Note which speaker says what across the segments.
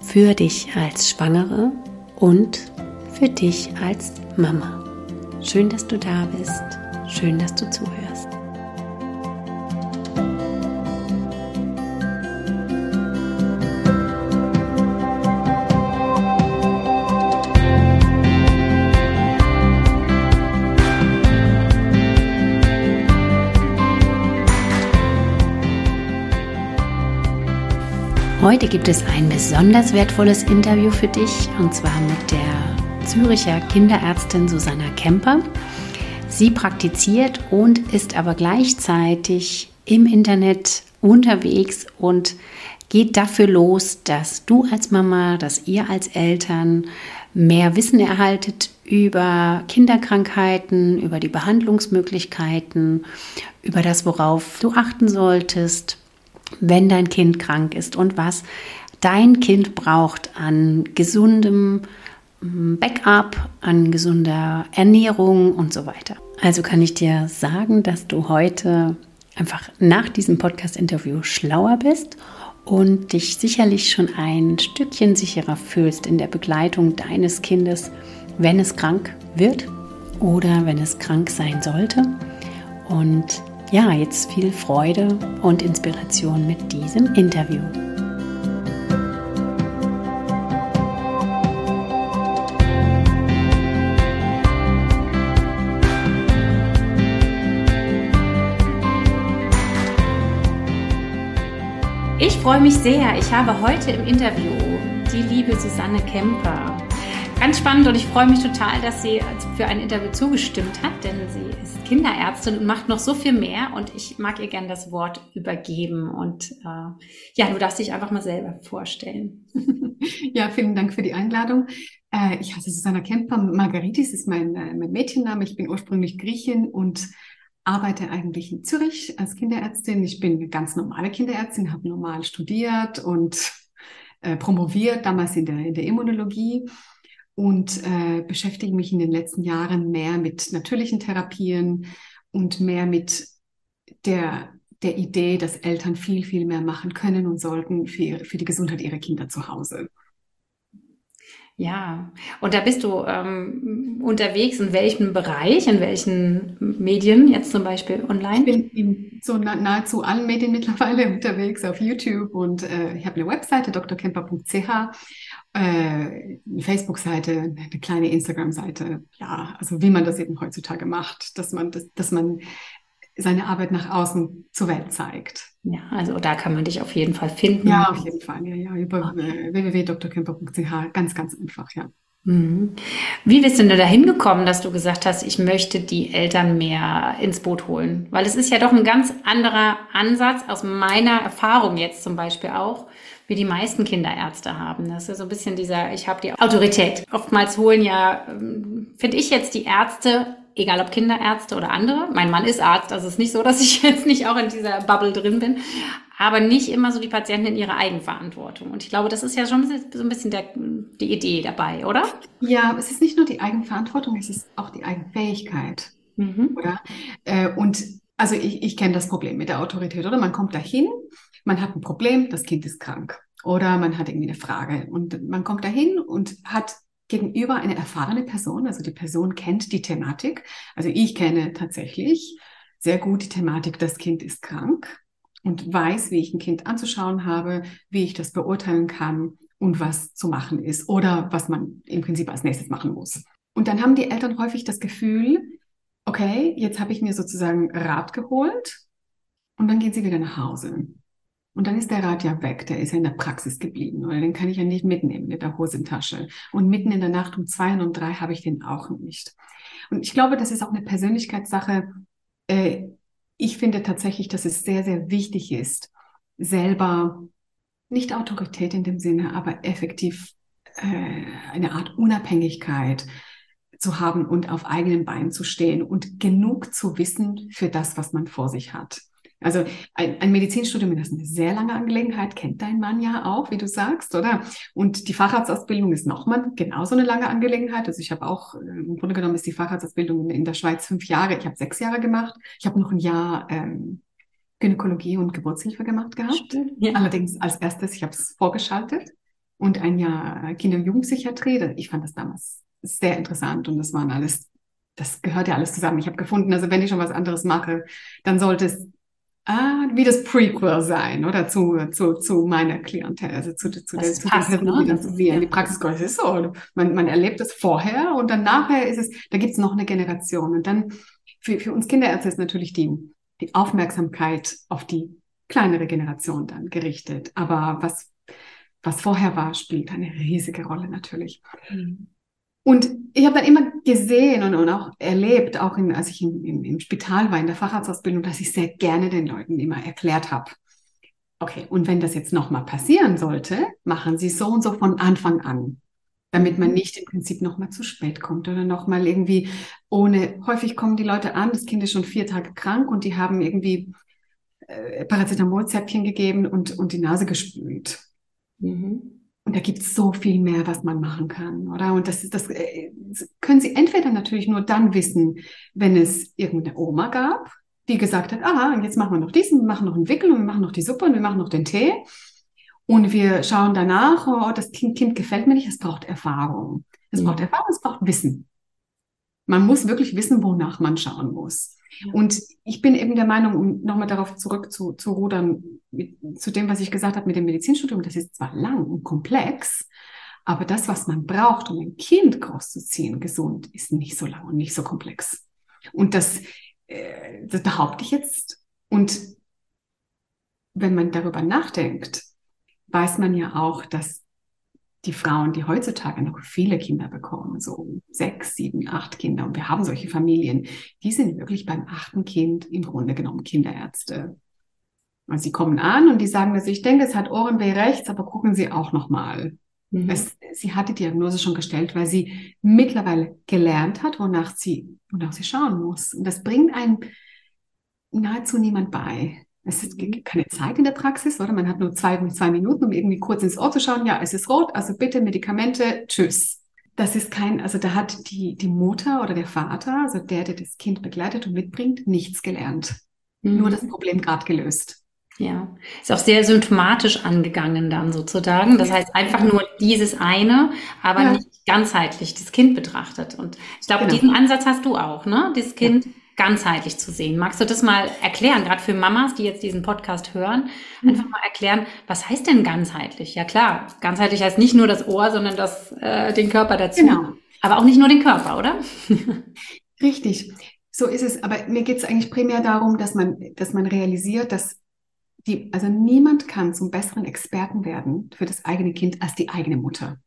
Speaker 1: für dich als Schwangere und für dich als Mama. Schön, dass du da bist. Schön, dass du zuhörst. Heute gibt es ein besonders wertvolles Interview für dich und zwar mit der Züricher Kinderärztin Susanna Kemper. Sie praktiziert und ist aber gleichzeitig im Internet unterwegs und geht dafür los, dass du als Mama, dass ihr als Eltern mehr Wissen erhaltet über Kinderkrankheiten, über die Behandlungsmöglichkeiten, über das, worauf du achten solltest wenn dein Kind krank ist und was dein Kind braucht an gesundem mm, Backup, an gesunder Ernährung und so weiter. Also kann ich dir sagen, dass du heute einfach nach diesem Podcast-Interview schlauer bist und dich sicherlich schon ein Stückchen sicherer fühlst in der Begleitung deines Kindes, wenn es krank wird oder wenn es krank sein sollte. Und ja, jetzt viel Freude und Inspiration mit diesem Interview. Ich freue mich sehr. Ich habe heute im Interview die liebe Susanne Kemper. Ganz spannend und ich freue mich total, dass sie für ein Interview zugestimmt hat, denn sie Kinderärztin und macht noch so viel mehr und ich mag ihr gerne das Wort übergeben und äh, ja, du darfst dich einfach mal selber vorstellen.
Speaker 2: Ja, vielen Dank für die Einladung. Äh, ich heiße Susanna Kemper, Margaritis ist mein, äh, mein Mädchenname, ich bin ursprünglich Griechin und arbeite eigentlich in Zürich als Kinderärztin. Ich bin eine ganz normale Kinderärztin, habe normal studiert und äh, promoviert, damals in der, in der Immunologie und äh, beschäftige mich in den letzten Jahren mehr mit natürlichen Therapien und mehr mit der, der Idee, dass Eltern viel, viel mehr machen können und sollten für, für die Gesundheit ihrer Kinder zu Hause.
Speaker 1: Ja, und da bist du ähm, unterwegs in welchem Bereich, in welchen Medien, jetzt zum Beispiel online?
Speaker 2: Ich bin in so nahezu allen Medien mittlerweile unterwegs, auf YouTube und äh, ich habe eine Webseite, drkemper.ch eine Facebook-Seite, eine kleine Instagram-Seite. Ja, also wie man das eben heutzutage macht, dass man, das, dass man seine Arbeit nach außen zur Welt zeigt.
Speaker 1: Ja, also da kann man dich auf jeden Fall finden.
Speaker 2: Ja, auf jeden Fall. Ja, ja, über okay. äh, www.drkemper.ch. Ganz, ganz einfach, ja.
Speaker 1: Mhm. Wie bist du denn dahin gekommen, dass du gesagt hast, ich möchte die Eltern mehr ins Boot holen? Weil es ist ja doch ein ganz anderer Ansatz aus meiner Erfahrung jetzt zum Beispiel auch, wie die meisten Kinderärzte haben. Das ist ja so ein bisschen dieser, ich habe die Autorität. Oftmals holen ja, ähm, finde ich jetzt die Ärzte, egal ob Kinderärzte oder andere. Mein Mann ist Arzt, also es ist nicht so, dass ich jetzt nicht auch in dieser Bubble drin bin, aber nicht immer so die Patienten in ihrer Eigenverantwortung. Und ich glaube, das ist ja schon so ein bisschen der, die Idee dabei, oder?
Speaker 2: Ja, es ist nicht nur die Eigenverantwortung, es ist auch die Eigenfähigkeit, mhm. oder? Äh, und also ich, ich kenne das Problem mit der Autorität, oder? Man kommt dahin man hat ein Problem, das Kind ist krank oder man hat irgendwie eine Frage und man kommt dahin und hat gegenüber eine erfahrene Person, also die Person kennt die Thematik. Also ich kenne tatsächlich sehr gut die Thematik, das Kind ist krank und weiß, wie ich ein Kind anzuschauen habe, wie ich das beurteilen kann und was zu machen ist oder was man im Prinzip als nächstes machen muss. Und dann haben die Eltern häufig das Gefühl, okay, jetzt habe ich mir sozusagen Rat geholt und dann gehen sie wieder nach Hause. Und dann ist der Rat ja weg, der ist ja in der Praxis geblieben, oder den kann ich ja nicht mitnehmen in der Hosentasche. Und mitten in der Nacht um zwei und um drei habe ich den auch nicht. Und ich glaube, das ist auch eine Persönlichkeitssache. Äh, ich finde tatsächlich, dass es sehr, sehr wichtig ist, selber nicht Autorität in dem Sinne, aber effektiv äh, eine Art Unabhängigkeit zu haben und auf eigenen Beinen zu stehen und genug zu wissen für das, was man vor sich hat. Also ein, ein Medizinstudium ist eine sehr lange Angelegenheit, kennt dein Mann ja auch, wie du sagst, oder? Und die Facharztausbildung ist nochmal genauso eine lange Angelegenheit. Also ich habe auch, äh, im Grunde genommen ist die Facharztausbildung in der Schweiz fünf Jahre. Ich habe sechs Jahre gemacht. Ich habe noch ein Jahr ähm, Gynäkologie und Geburtshilfe gemacht gehabt. Ja. Allerdings als erstes, ich habe es vorgeschaltet und ein Jahr Kinder- und Jugendpsychiatrie. Ich fand das damals sehr interessant und das waren alles, das gehört ja alles zusammen. Ich habe gefunden, also wenn ich schon was anderes mache, dann sollte es ah, wie das Prequel sein, oder zu, zu, zu meiner Klientel, also zu, zu, der, zu passt, den Personen, ne? dann wie in die Praxis kommen. Es ist so, man, man erlebt es vorher und dann nachher ist es, da gibt es noch eine Generation. Und dann für, für uns Kinderärzte ist natürlich die, die Aufmerksamkeit auf die kleinere Generation dann gerichtet. Aber was, was vorher war, spielt eine riesige Rolle natürlich. Mhm. Und ich habe dann immer gesehen und, und auch erlebt, auch in, als ich in, in, im Spital war, in der Facharztausbildung, dass ich sehr gerne den Leuten immer erklärt habe, okay, und wenn das jetzt nochmal passieren sollte, machen Sie so und so von Anfang an, damit man nicht im Prinzip nochmal zu spät kommt oder nochmal irgendwie ohne, häufig kommen die Leute an, das Kind ist schon vier Tage krank und die haben irgendwie äh, Paracetamolzäpfchen gegeben und, und die Nase gespült. Mhm. Und da gibt es so viel mehr, was man machen kann, oder? Und das, das, äh, das können Sie entweder natürlich nur dann wissen, wenn es irgendeine Oma gab, die gesagt hat, aha, und jetzt machen wir noch diesen, wir machen noch einen Wickel und wir machen noch die Suppe und wir machen noch den Tee. Und wir schauen danach, oh, das kind, kind gefällt mir nicht, es braucht Erfahrung. Es braucht Erfahrung, es braucht Wissen. Man muss wirklich wissen, wonach man schauen muss. Und ich bin eben der Meinung, um nochmal darauf zurück zu, zu dem, was ich gesagt habe mit dem Medizinstudium, das ist zwar lang und komplex, aber das, was man braucht, um ein Kind großzuziehen, gesund, ist nicht so lang und nicht so komplex. Und das, äh, das behaupte ich jetzt. Und wenn man darüber nachdenkt, weiß man ja auch, dass die Frauen, die heutzutage noch viele Kinder bekommen, so sechs, sieben, acht Kinder, und wir haben solche Familien, die sind wirklich beim achten Kind im Grunde genommen Kinderärzte. Also sie kommen an und die sagen, dass ich denke, es hat Ohrenweh rechts, aber gucken Sie auch noch mal. Mhm. Es, sie hat die Diagnose schon gestellt, weil sie mittlerweile gelernt hat, wonach sie, wonach sie schauen muss. Und das bringt einem nahezu niemand bei. Es ist keine Zeit in der Praxis, oder? Man hat nur zwei, zwei Minuten, um irgendwie kurz ins Ohr zu schauen. Ja, es ist rot, also bitte Medikamente, tschüss. Das ist kein, also da hat die, die Mutter oder der Vater, also der, der das Kind begleitet und mitbringt, nichts gelernt. Mhm. Nur das Problem gerade gelöst.
Speaker 1: Ja, ist auch sehr symptomatisch angegangen dann sozusagen. Das heißt einfach nur dieses eine, aber ja. nicht ganzheitlich das Kind betrachtet. Und ich glaube, genau. diesen Ansatz hast du auch, ne? Das Kind ja ganzheitlich zu sehen. Magst du das mal erklären, gerade für Mamas, die jetzt diesen Podcast hören, mhm. einfach mal erklären, was heißt denn ganzheitlich? Ja klar, ganzheitlich heißt nicht nur das Ohr, sondern das, äh, den Körper dazu. Genau. Aber auch nicht nur den Körper, oder?
Speaker 2: Richtig, so ist es. Aber mir geht es eigentlich primär darum, dass man, dass man realisiert, dass die, also niemand kann zum besseren Experten werden für das eigene Kind als die eigene Mutter.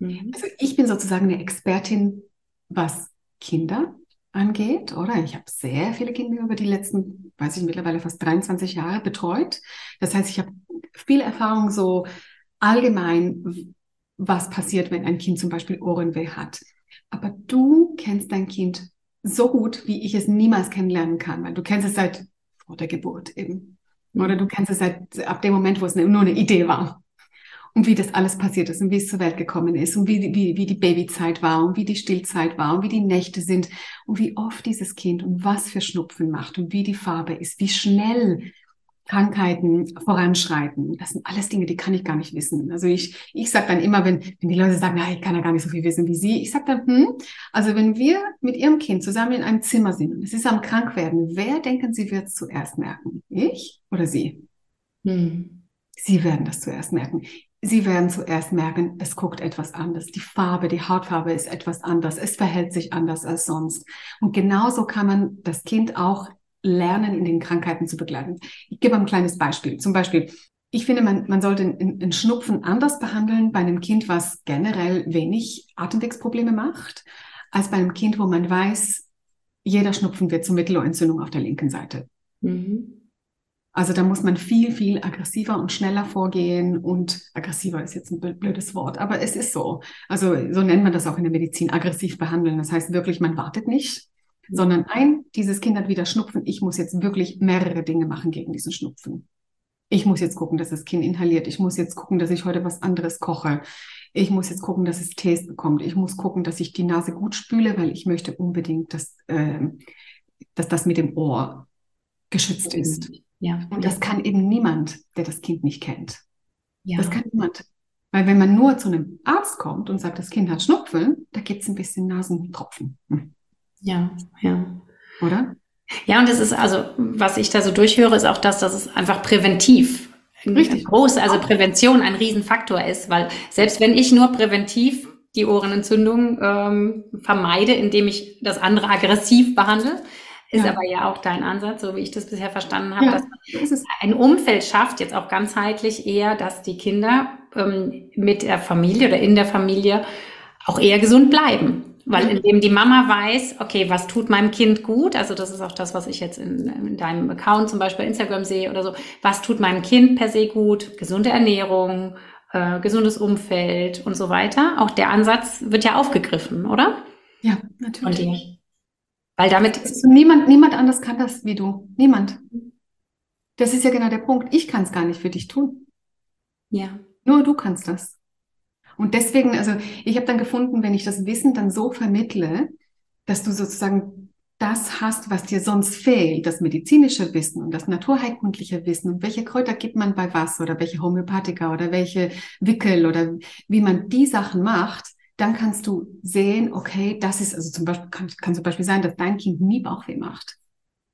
Speaker 2: Mhm. Also ich bin sozusagen eine Expertin, was Kinder angeht, oder? Ich habe sehr viele Kinder über die letzten, weiß ich mittlerweile fast 23 Jahre betreut. Das heißt, ich habe viel Erfahrung so allgemein, was passiert, wenn ein Kind zum Beispiel Ohrenweh hat. Aber du kennst dein Kind so gut, wie ich es niemals kennenlernen kann, weil du kennst es seit vor der Geburt eben. Oder du kennst es seit ab dem Moment, wo es nur eine Idee war und wie das alles passiert ist und wie es zur Welt gekommen ist und wie, wie, wie die Babyzeit war und wie die Stillzeit war und wie die Nächte sind und wie oft dieses Kind und was für Schnupfen macht und wie die Farbe ist, wie schnell Krankheiten voranschreiten. Das sind alles Dinge, die kann ich gar nicht wissen. Also ich, ich sage dann immer, wenn, wenn die Leute sagen, na, ich kann ja gar nicht so viel wissen wie Sie, ich sage dann, hm, also wenn wir mit Ihrem Kind zusammen in einem Zimmer sind und es ist am Krankwerden, wer denken Sie wird es zuerst merken? Ich oder Sie? Hm. Sie werden das zuerst merken. Sie werden zuerst merken, es guckt etwas anders. Die Farbe, die Hautfarbe ist etwas anders. Es verhält sich anders als sonst. Und genauso kann man das Kind auch lernen, in den Krankheiten zu begleiten. Ich gebe ein kleines Beispiel. Zum Beispiel, ich finde, man, man sollte einen Schnupfen anders behandeln bei einem Kind, was generell wenig Atemwegsprobleme macht, als bei einem Kind, wo man weiß, jeder Schnupfen wird zur Mittelohrentzündung auf der linken Seite. Mhm. Also da muss man viel, viel aggressiver und schneller vorgehen und aggressiver ist jetzt ein blödes Wort, aber es ist so. Also so nennt man das auch in der Medizin, aggressiv behandeln. Das heißt wirklich, man wartet nicht, mhm. sondern ein, dieses Kind hat wieder Schnupfen, ich muss jetzt wirklich mehrere Dinge machen gegen diesen Schnupfen. Ich muss jetzt gucken, dass das Kind inhaliert. Ich muss jetzt gucken, dass ich heute was anderes koche. Ich muss jetzt gucken, dass es Tees bekommt. Ich muss gucken, dass ich die Nase gut spüle, weil ich möchte unbedingt, dass, äh, dass das mit dem Ohr geschützt ist. Ja. Und das kann eben niemand, der das Kind nicht kennt. Ja. Das kann niemand. Weil wenn man nur zu einem Arzt kommt und sagt, das Kind hat Schnupfen, da gibt es ein bisschen Nasentropfen. Hm.
Speaker 1: Ja, ja.
Speaker 2: Oder?
Speaker 1: Ja, und das ist also, was ich da so durchhöre, ist auch das, dass es einfach präventiv Richtig. groß, also Prävention ein Riesenfaktor ist, weil selbst wenn ich nur präventiv die Ohrenentzündung ähm, vermeide, indem ich das andere aggressiv behandle, ist ja. aber ja auch dein Ansatz, so wie ich das bisher verstanden habe, ja, dass man ein Umfeld schafft, jetzt auch ganzheitlich eher, dass die Kinder ähm, mit der Familie oder in der Familie auch eher gesund bleiben. Weil indem die Mama weiß, okay, was tut meinem Kind gut, also das ist auch das, was ich jetzt in, in deinem Account zum Beispiel Instagram sehe oder so, was tut meinem Kind per se gut, gesunde Ernährung, äh, gesundes Umfeld und so weiter. Auch der Ansatz wird ja aufgegriffen, oder?
Speaker 2: Ja, natürlich.
Speaker 1: Weil damit.
Speaker 2: Niemand, niemand anders kann das wie du. Niemand. Das ist ja genau der Punkt. Ich kann es gar nicht für dich tun.
Speaker 1: Ja.
Speaker 2: Nur du kannst das. Und deswegen, also ich habe dann gefunden, wenn ich das Wissen dann so vermittle, dass du sozusagen das hast, was dir sonst fehlt, das medizinische Wissen und das naturheilkundliche Wissen und welche Kräuter gibt man bei was oder welche Homöopathika oder welche Wickel oder wie man die Sachen macht, dann kannst du sehen, okay, das ist, also zum Beispiel, kann, kann zum Beispiel sein, dass dein Kind nie Bauchweh macht.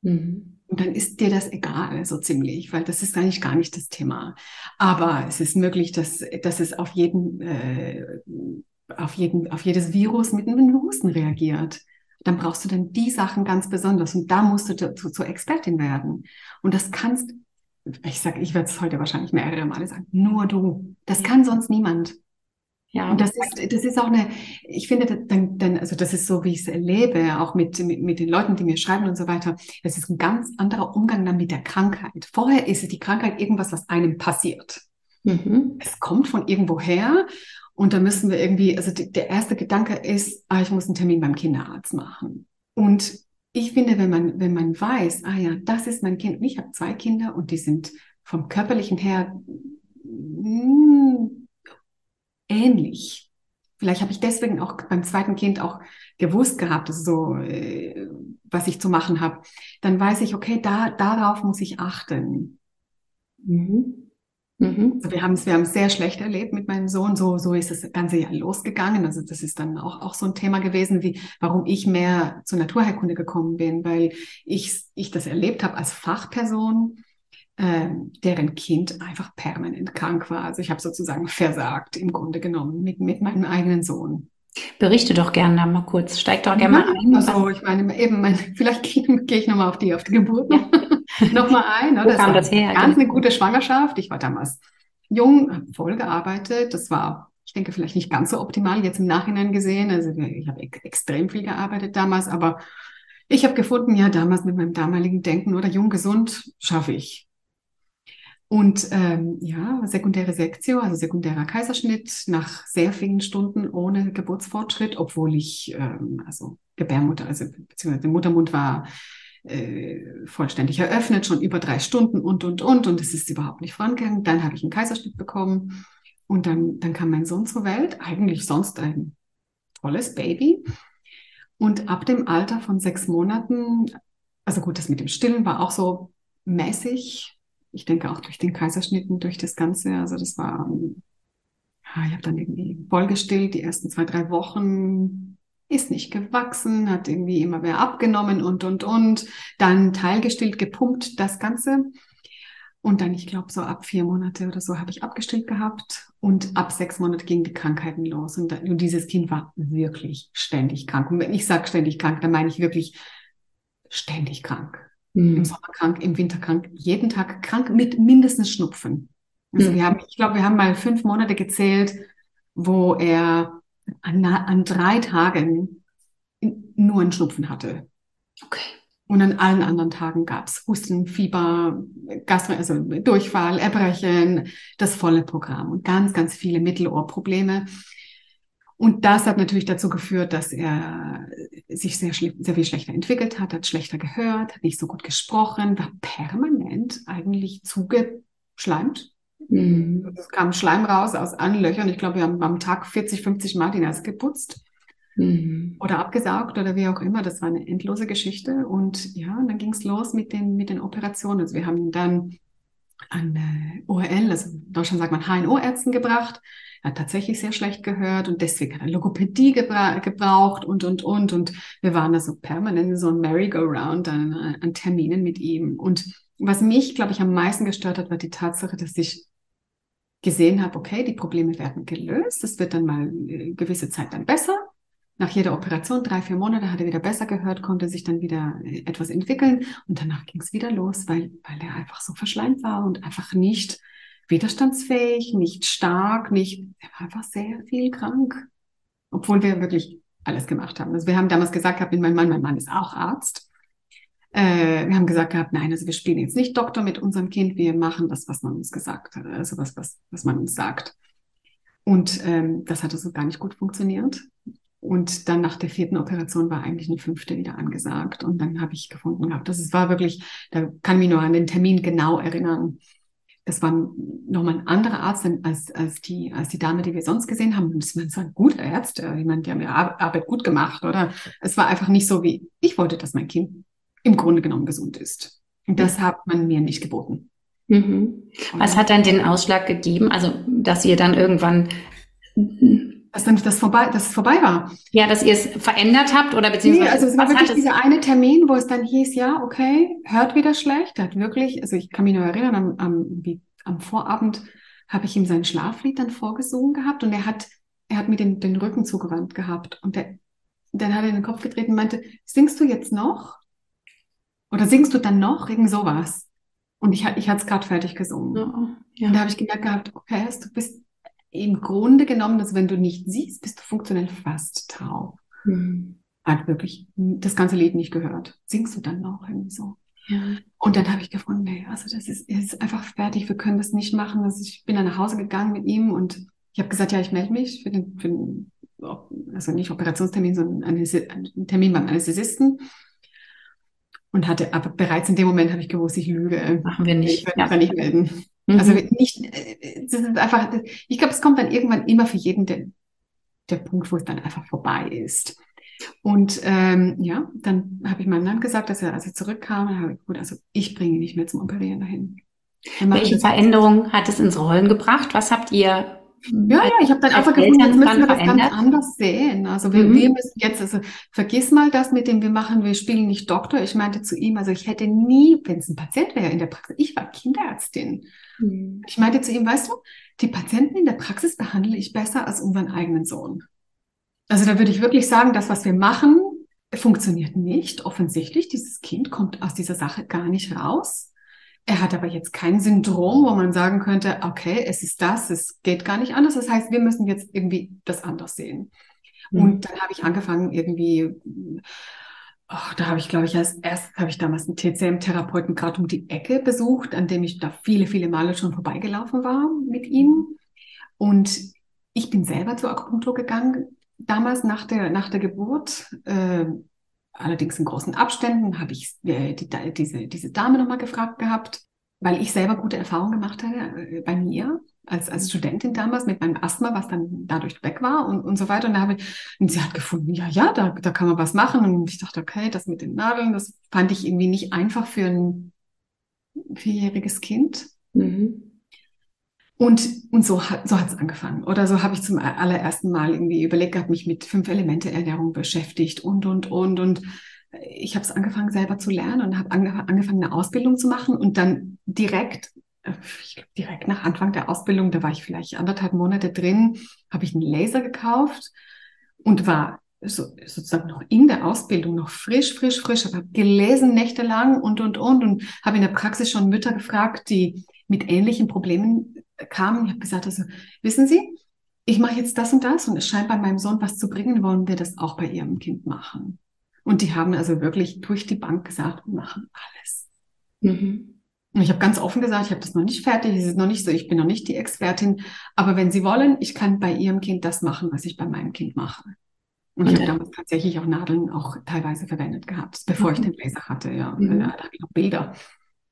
Speaker 2: Mhm. Und dann ist dir das egal, so ziemlich, weil das ist eigentlich gar nicht das Thema. Aber es ist möglich, dass, dass es auf jeden, äh, auf jeden, auf jedes Virus mit einem Husten reagiert. Dann brauchst du dann die Sachen ganz besonders und da musst du zu, zur Expertin werden. Und das kannst, ich sag, ich werde es heute wahrscheinlich mehrere Male sagen, nur du. Das kann sonst niemand. Ja. Und das ist, das ist auch eine, ich finde, dann, dann, also das ist so, wie ich es erlebe, auch mit, mit, mit den Leuten, die mir schreiben und so weiter. Das ist ein ganz anderer Umgang dann mit der Krankheit. Vorher ist die Krankheit irgendwas, was einem passiert. Mhm. Es kommt von irgendwoher und da müssen wir irgendwie, also die, der erste Gedanke ist, ah, ich muss einen Termin beim Kinderarzt machen. Und ich finde, wenn man, wenn man weiß, ah ja, das ist mein Kind, ich habe zwei Kinder und die sind vom körperlichen her mh, hm, ähnlich. Vielleicht habe ich deswegen auch beim zweiten Kind auch gewusst gehabt, so, äh, was ich zu machen habe. Dann weiß ich, okay, da, darauf muss ich achten. Mhm. Mhm. Also wir haben es, wir haben es sehr schlecht erlebt mit meinem Sohn. So, so ist das ganze Jahr losgegangen. Also das ist dann auch, auch so ein Thema gewesen, wie, warum ich mehr zur Naturheilkunde gekommen bin, weil ich, ich das erlebt habe als Fachperson ähm, deren Kind einfach permanent krank war. Also ich habe sozusagen versagt im Grunde genommen mit, mit meinem eigenen Sohn.
Speaker 1: Berichte doch gerne da mal kurz. Steig doch gerne ja, mal ein.
Speaker 2: Also ich meine, eben, mein, vielleicht gehe geh ich nochmal auf die, auf die Geburt ja. nochmal ein. Wo
Speaker 1: das kam das her?
Speaker 2: Ganz eine gute Schwangerschaft. Ich war damals jung, habe voll gearbeitet. Das war, ich denke, vielleicht nicht ganz so optimal jetzt im Nachhinein gesehen. Also ich habe extrem viel gearbeitet damals, aber ich habe gefunden, ja, damals mit meinem damaligen Denken oder jung gesund schaffe ich. Und ähm, ja, sekundäre Sektio, also sekundärer Kaiserschnitt nach sehr vielen Stunden ohne Geburtsfortschritt, obwohl ich, ähm, also Gebärmutter, also beziehungsweise der Muttermund war äh, vollständig eröffnet, schon über drei Stunden und, und, und, und es ist überhaupt nicht vorangegangen. Dann habe ich einen Kaiserschnitt bekommen und dann, dann kam mein Sohn zur Welt, eigentlich sonst ein tolles Baby. Und ab dem Alter von sechs Monaten, also gut, das mit dem Stillen war auch so mäßig, ich denke auch durch den Kaiserschnitten, durch das Ganze. Also das war, ich habe dann irgendwie vollgestillt, die ersten zwei, drei Wochen ist nicht gewachsen, hat irgendwie immer mehr abgenommen und, und, und. Dann teilgestillt, gepumpt, das Ganze. Und dann, ich glaube, so ab vier Monate oder so habe ich abgestillt gehabt. Und ab sechs Monate gingen die Krankheiten los. Und, und dieses Kind war wirklich ständig krank. Und wenn ich sage ständig krank, dann meine ich wirklich ständig krank. Mhm. Im Sommer krank, im Winter krank, jeden Tag krank mit mindestens Schnupfen. Also mhm. wir haben, ich glaube, wir haben mal fünf Monate gezählt, wo er an, an drei Tagen nur einen Schnupfen hatte.
Speaker 1: Okay.
Speaker 2: Und an allen anderen Tagen gab es Husten, Fieber, Gastro also Durchfall, Erbrechen, das volle Programm und ganz, ganz viele Mittelohrprobleme. Und das hat natürlich dazu geführt, dass er sich sehr, sehr viel schlechter entwickelt hat, hat schlechter gehört, hat nicht so gut gesprochen, war permanent eigentlich zugeschleimt. Mhm. Es kam Schleim raus aus allen Löchern. Ich glaube, wir haben am Tag 40, 50 Mal die Nase geputzt mhm. oder abgesaugt oder wie auch immer. Das war eine endlose Geschichte. Und ja, und dann ging es los mit den, mit den Operationen. Also wir haben dann an äh, ORL, also in Deutschland sagt man HNO-Ärzten gebracht. Er hat tatsächlich sehr schlecht gehört und deswegen hat er Logopädie gebra gebraucht und, und, und. Und wir waren da so permanent so ein Merry-Go-Round an, an Terminen mit ihm. Und was mich, glaube ich, am meisten gestört hat, war die Tatsache, dass ich gesehen habe, okay, die Probleme werden gelöst. Es wird dann mal eine gewisse Zeit dann besser nach jeder Operation, drei, vier Monate, hat er wieder besser gehört, konnte sich dann wieder äh, etwas entwickeln und danach ging es wieder los, weil, weil er einfach so verschleimt war und einfach nicht widerstandsfähig, nicht stark, nicht, er war einfach sehr viel krank, obwohl wir wirklich alles gemacht haben. Also wir haben damals gesagt gehabt, mit meinem Mann, mein Mann ist auch Arzt. Äh, wir haben gesagt gehabt, nein, also wir spielen jetzt nicht Doktor mit unserem Kind, wir machen das, was man uns gesagt hat, also was, was, was man uns sagt. Und ähm, das hat also gar nicht gut funktioniert. Und dann nach der vierten Operation war eigentlich eine fünfte wieder angesagt. Und dann habe ich gefunden gehabt, das war wirklich, da kann ich mich nur an den Termin genau erinnern. Das war nochmal ein anderer Arzt als, als, die, als die Dame, die wir sonst gesehen haben. Das waren so gute Ärzte. Ich meine, die haben ihre Arbeit gut gemacht, oder? Es war einfach nicht so, wie ich wollte, dass mein Kind im Grunde genommen gesund ist. Und das hat man mir nicht geboten.
Speaker 1: Mhm. Was hat dann den Ausschlag gegeben? Also, dass ihr dann irgendwann
Speaker 2: dass dann das vorbei, dass es vorbei war.
Speaker 1: Ja, dass ihr es verändert habt oder beziehungsweise.
Speaker 2: Nee, also es war wirklich dieser eine Termin, wo es dann hieß, ja, okay, hört wieder schlecht. Er hat wirklich, also ich kann mich nur erinnern, am, am, wie, am Vorabend habe ich ihm sein Schlaflied dann vorgesungen gehabt und er hat, er hat mir den, den Rücken zugewandt gehabt und der, dann hat er den Kopf gedreht und meinte, singst du jetzt noch? Oder singst du dann noch? Irgend sowas. Und ich, ich hatte es gerade fertig gesungen. Oh, ja. Und da habe ich gemerkt gehabt, okay, du bist im Grunde genommen, dass wenn du nicht siehst, bist du funktionell fast taub. Mhm. Hat wirklich das ganze Lied nicht gehört. Singst du dann noch irgendwie so? Ja. Und dann habe ich gefunden, nee, also das ist, ist einfach fertig, wir können das nicht machen. Also ich bin dann nach Hause gegangen mit ihm und ich habe gesagt, ja, ich melde mich für den, für den, also nicht Operationstermin, sondern einen Termin beim Anästhesisten. Und hatte, aber bereits in dem Moment habe ich gewusst, ich lüge.
Speaker 1: Machen wir nicht.
Speaker 2: Ich werde ja. nicht melden. Also mhm. nicht, äh, das ist einfach, ich glaube, es kommt dann irgendwann immer für jeden der, der Punkt, wo es dann einfach vorbei ist. Und ähm, ja, dann habe ich meinem Mann gesagt, dass er, als er zurückkam, habe ich, gut, also ich bringe ihn nicht mehr zum Operieren dahin.
Speaker 1: Welche Veränderung hat es ins Rollen gebracht? Was habt ihr
Speaker 2: ja, ja, ich habe dann einfach gefunden, jetzt müssen wir das ganz anders sehen. Also wir, mhm. wir müssen jetzt, also vergiss mal das mit dem, wir machen, wir spielen nicht Doktor. Ich meinte zu ihm, also ich hätte nie, wenn es ein Patient wäre in der Praxis, ich war Kinderärztin. Mhm. Ich meinte zu ihm, weißt du, die Patienten in der Praxis behandle ich besser als unseren eigenen Sohn. Also da würde ich wirklich sagen, das, was wir machen, funktioniert nicht. Offensichtlich, dieses Kind kommt aus dieser Sache gar nicht raus. Er hat aber jetzt kein Syndrom, wo man sagen könnte, okay, es ist das, es geht gar nicht anders. Das heißt, wir müssen jetzt irgendwie das anders sehen. Mhm. Und dann habe ich angefangen, irgendwie, oh, da habe ich, glaube ich, als erstes habe ich damals einen TCM-Therapeuten gerade um die Ecke besucht, an dem ich da viele, viele Male schon vorbeigelaufen war mit ihm. Und ich bin selber zur Akupunktur gegangen, damals nach der, nach der Geburt. Äh, allerdings in großen Abständen, habe ich äh, die, diese, diese Dame nochmal gefragt gehabt, weil ich selber gute Erfahrungen gemacht hatte äh, bei mir als, als Studentin damals mit meinem Asthma, was dann dadurch weg war und, und so weiter. Und, da habe ich, und sie hat gefunden, ja, ja, da, da kann man was machen. Und ich dachte, okay, das mit den Nadeln, das fand ich irgendwie nicht einfach für ein vierjähriges Kind. Mhm. Und, und so, hat so hat's angefangen. Oder so habe ich zum allerersten Mal irgendwie überlegt gehabt, mich mit fünf Elemente Ernährung beschäftigt und, und, und. Und ich habe es angefangen selber zu lernen und habe ange angefangen, eine Ausbildung zu machen und dann direkt, äh, ich glaube, direkt nach Anfang der Ausbildung, da war ich vielleicht anderthalb Monate drin, habe ich einen Laser gekauft und war so, sozusagen noch in der Ausbildung, noch frisch, frisch, frisch, habe gelesen nächtelang und, und, und und habe in der Praxis schon Mütter gefragt, die mit ähnlichen Problemen kam und ich habe gesagt, also wissen Sie, ich mache jetzt das und das und es scheint bei meinem Sohn was zu bringen, wollen wir das auch bei Ihrem Kind machen. Und die haben also wirklich durch die Bank gesagt, wir machen alles. Mhm. Und ich habe ganz offen gesagt, ich habe das noch nicht fertig, es ist noch nicht so, ich bin noch nicht die Expertin, aber wenn Sie wollen, ich kann bei Ihrem Kind das machen, was ich bei meinem Kind mache. Und ich habe damals tatsächlich auch Nadeln auch teilweise verwendet gehabt, bevor mhm. ich den Laser hatte. Ja, mhm. da habe ich noch Bilder.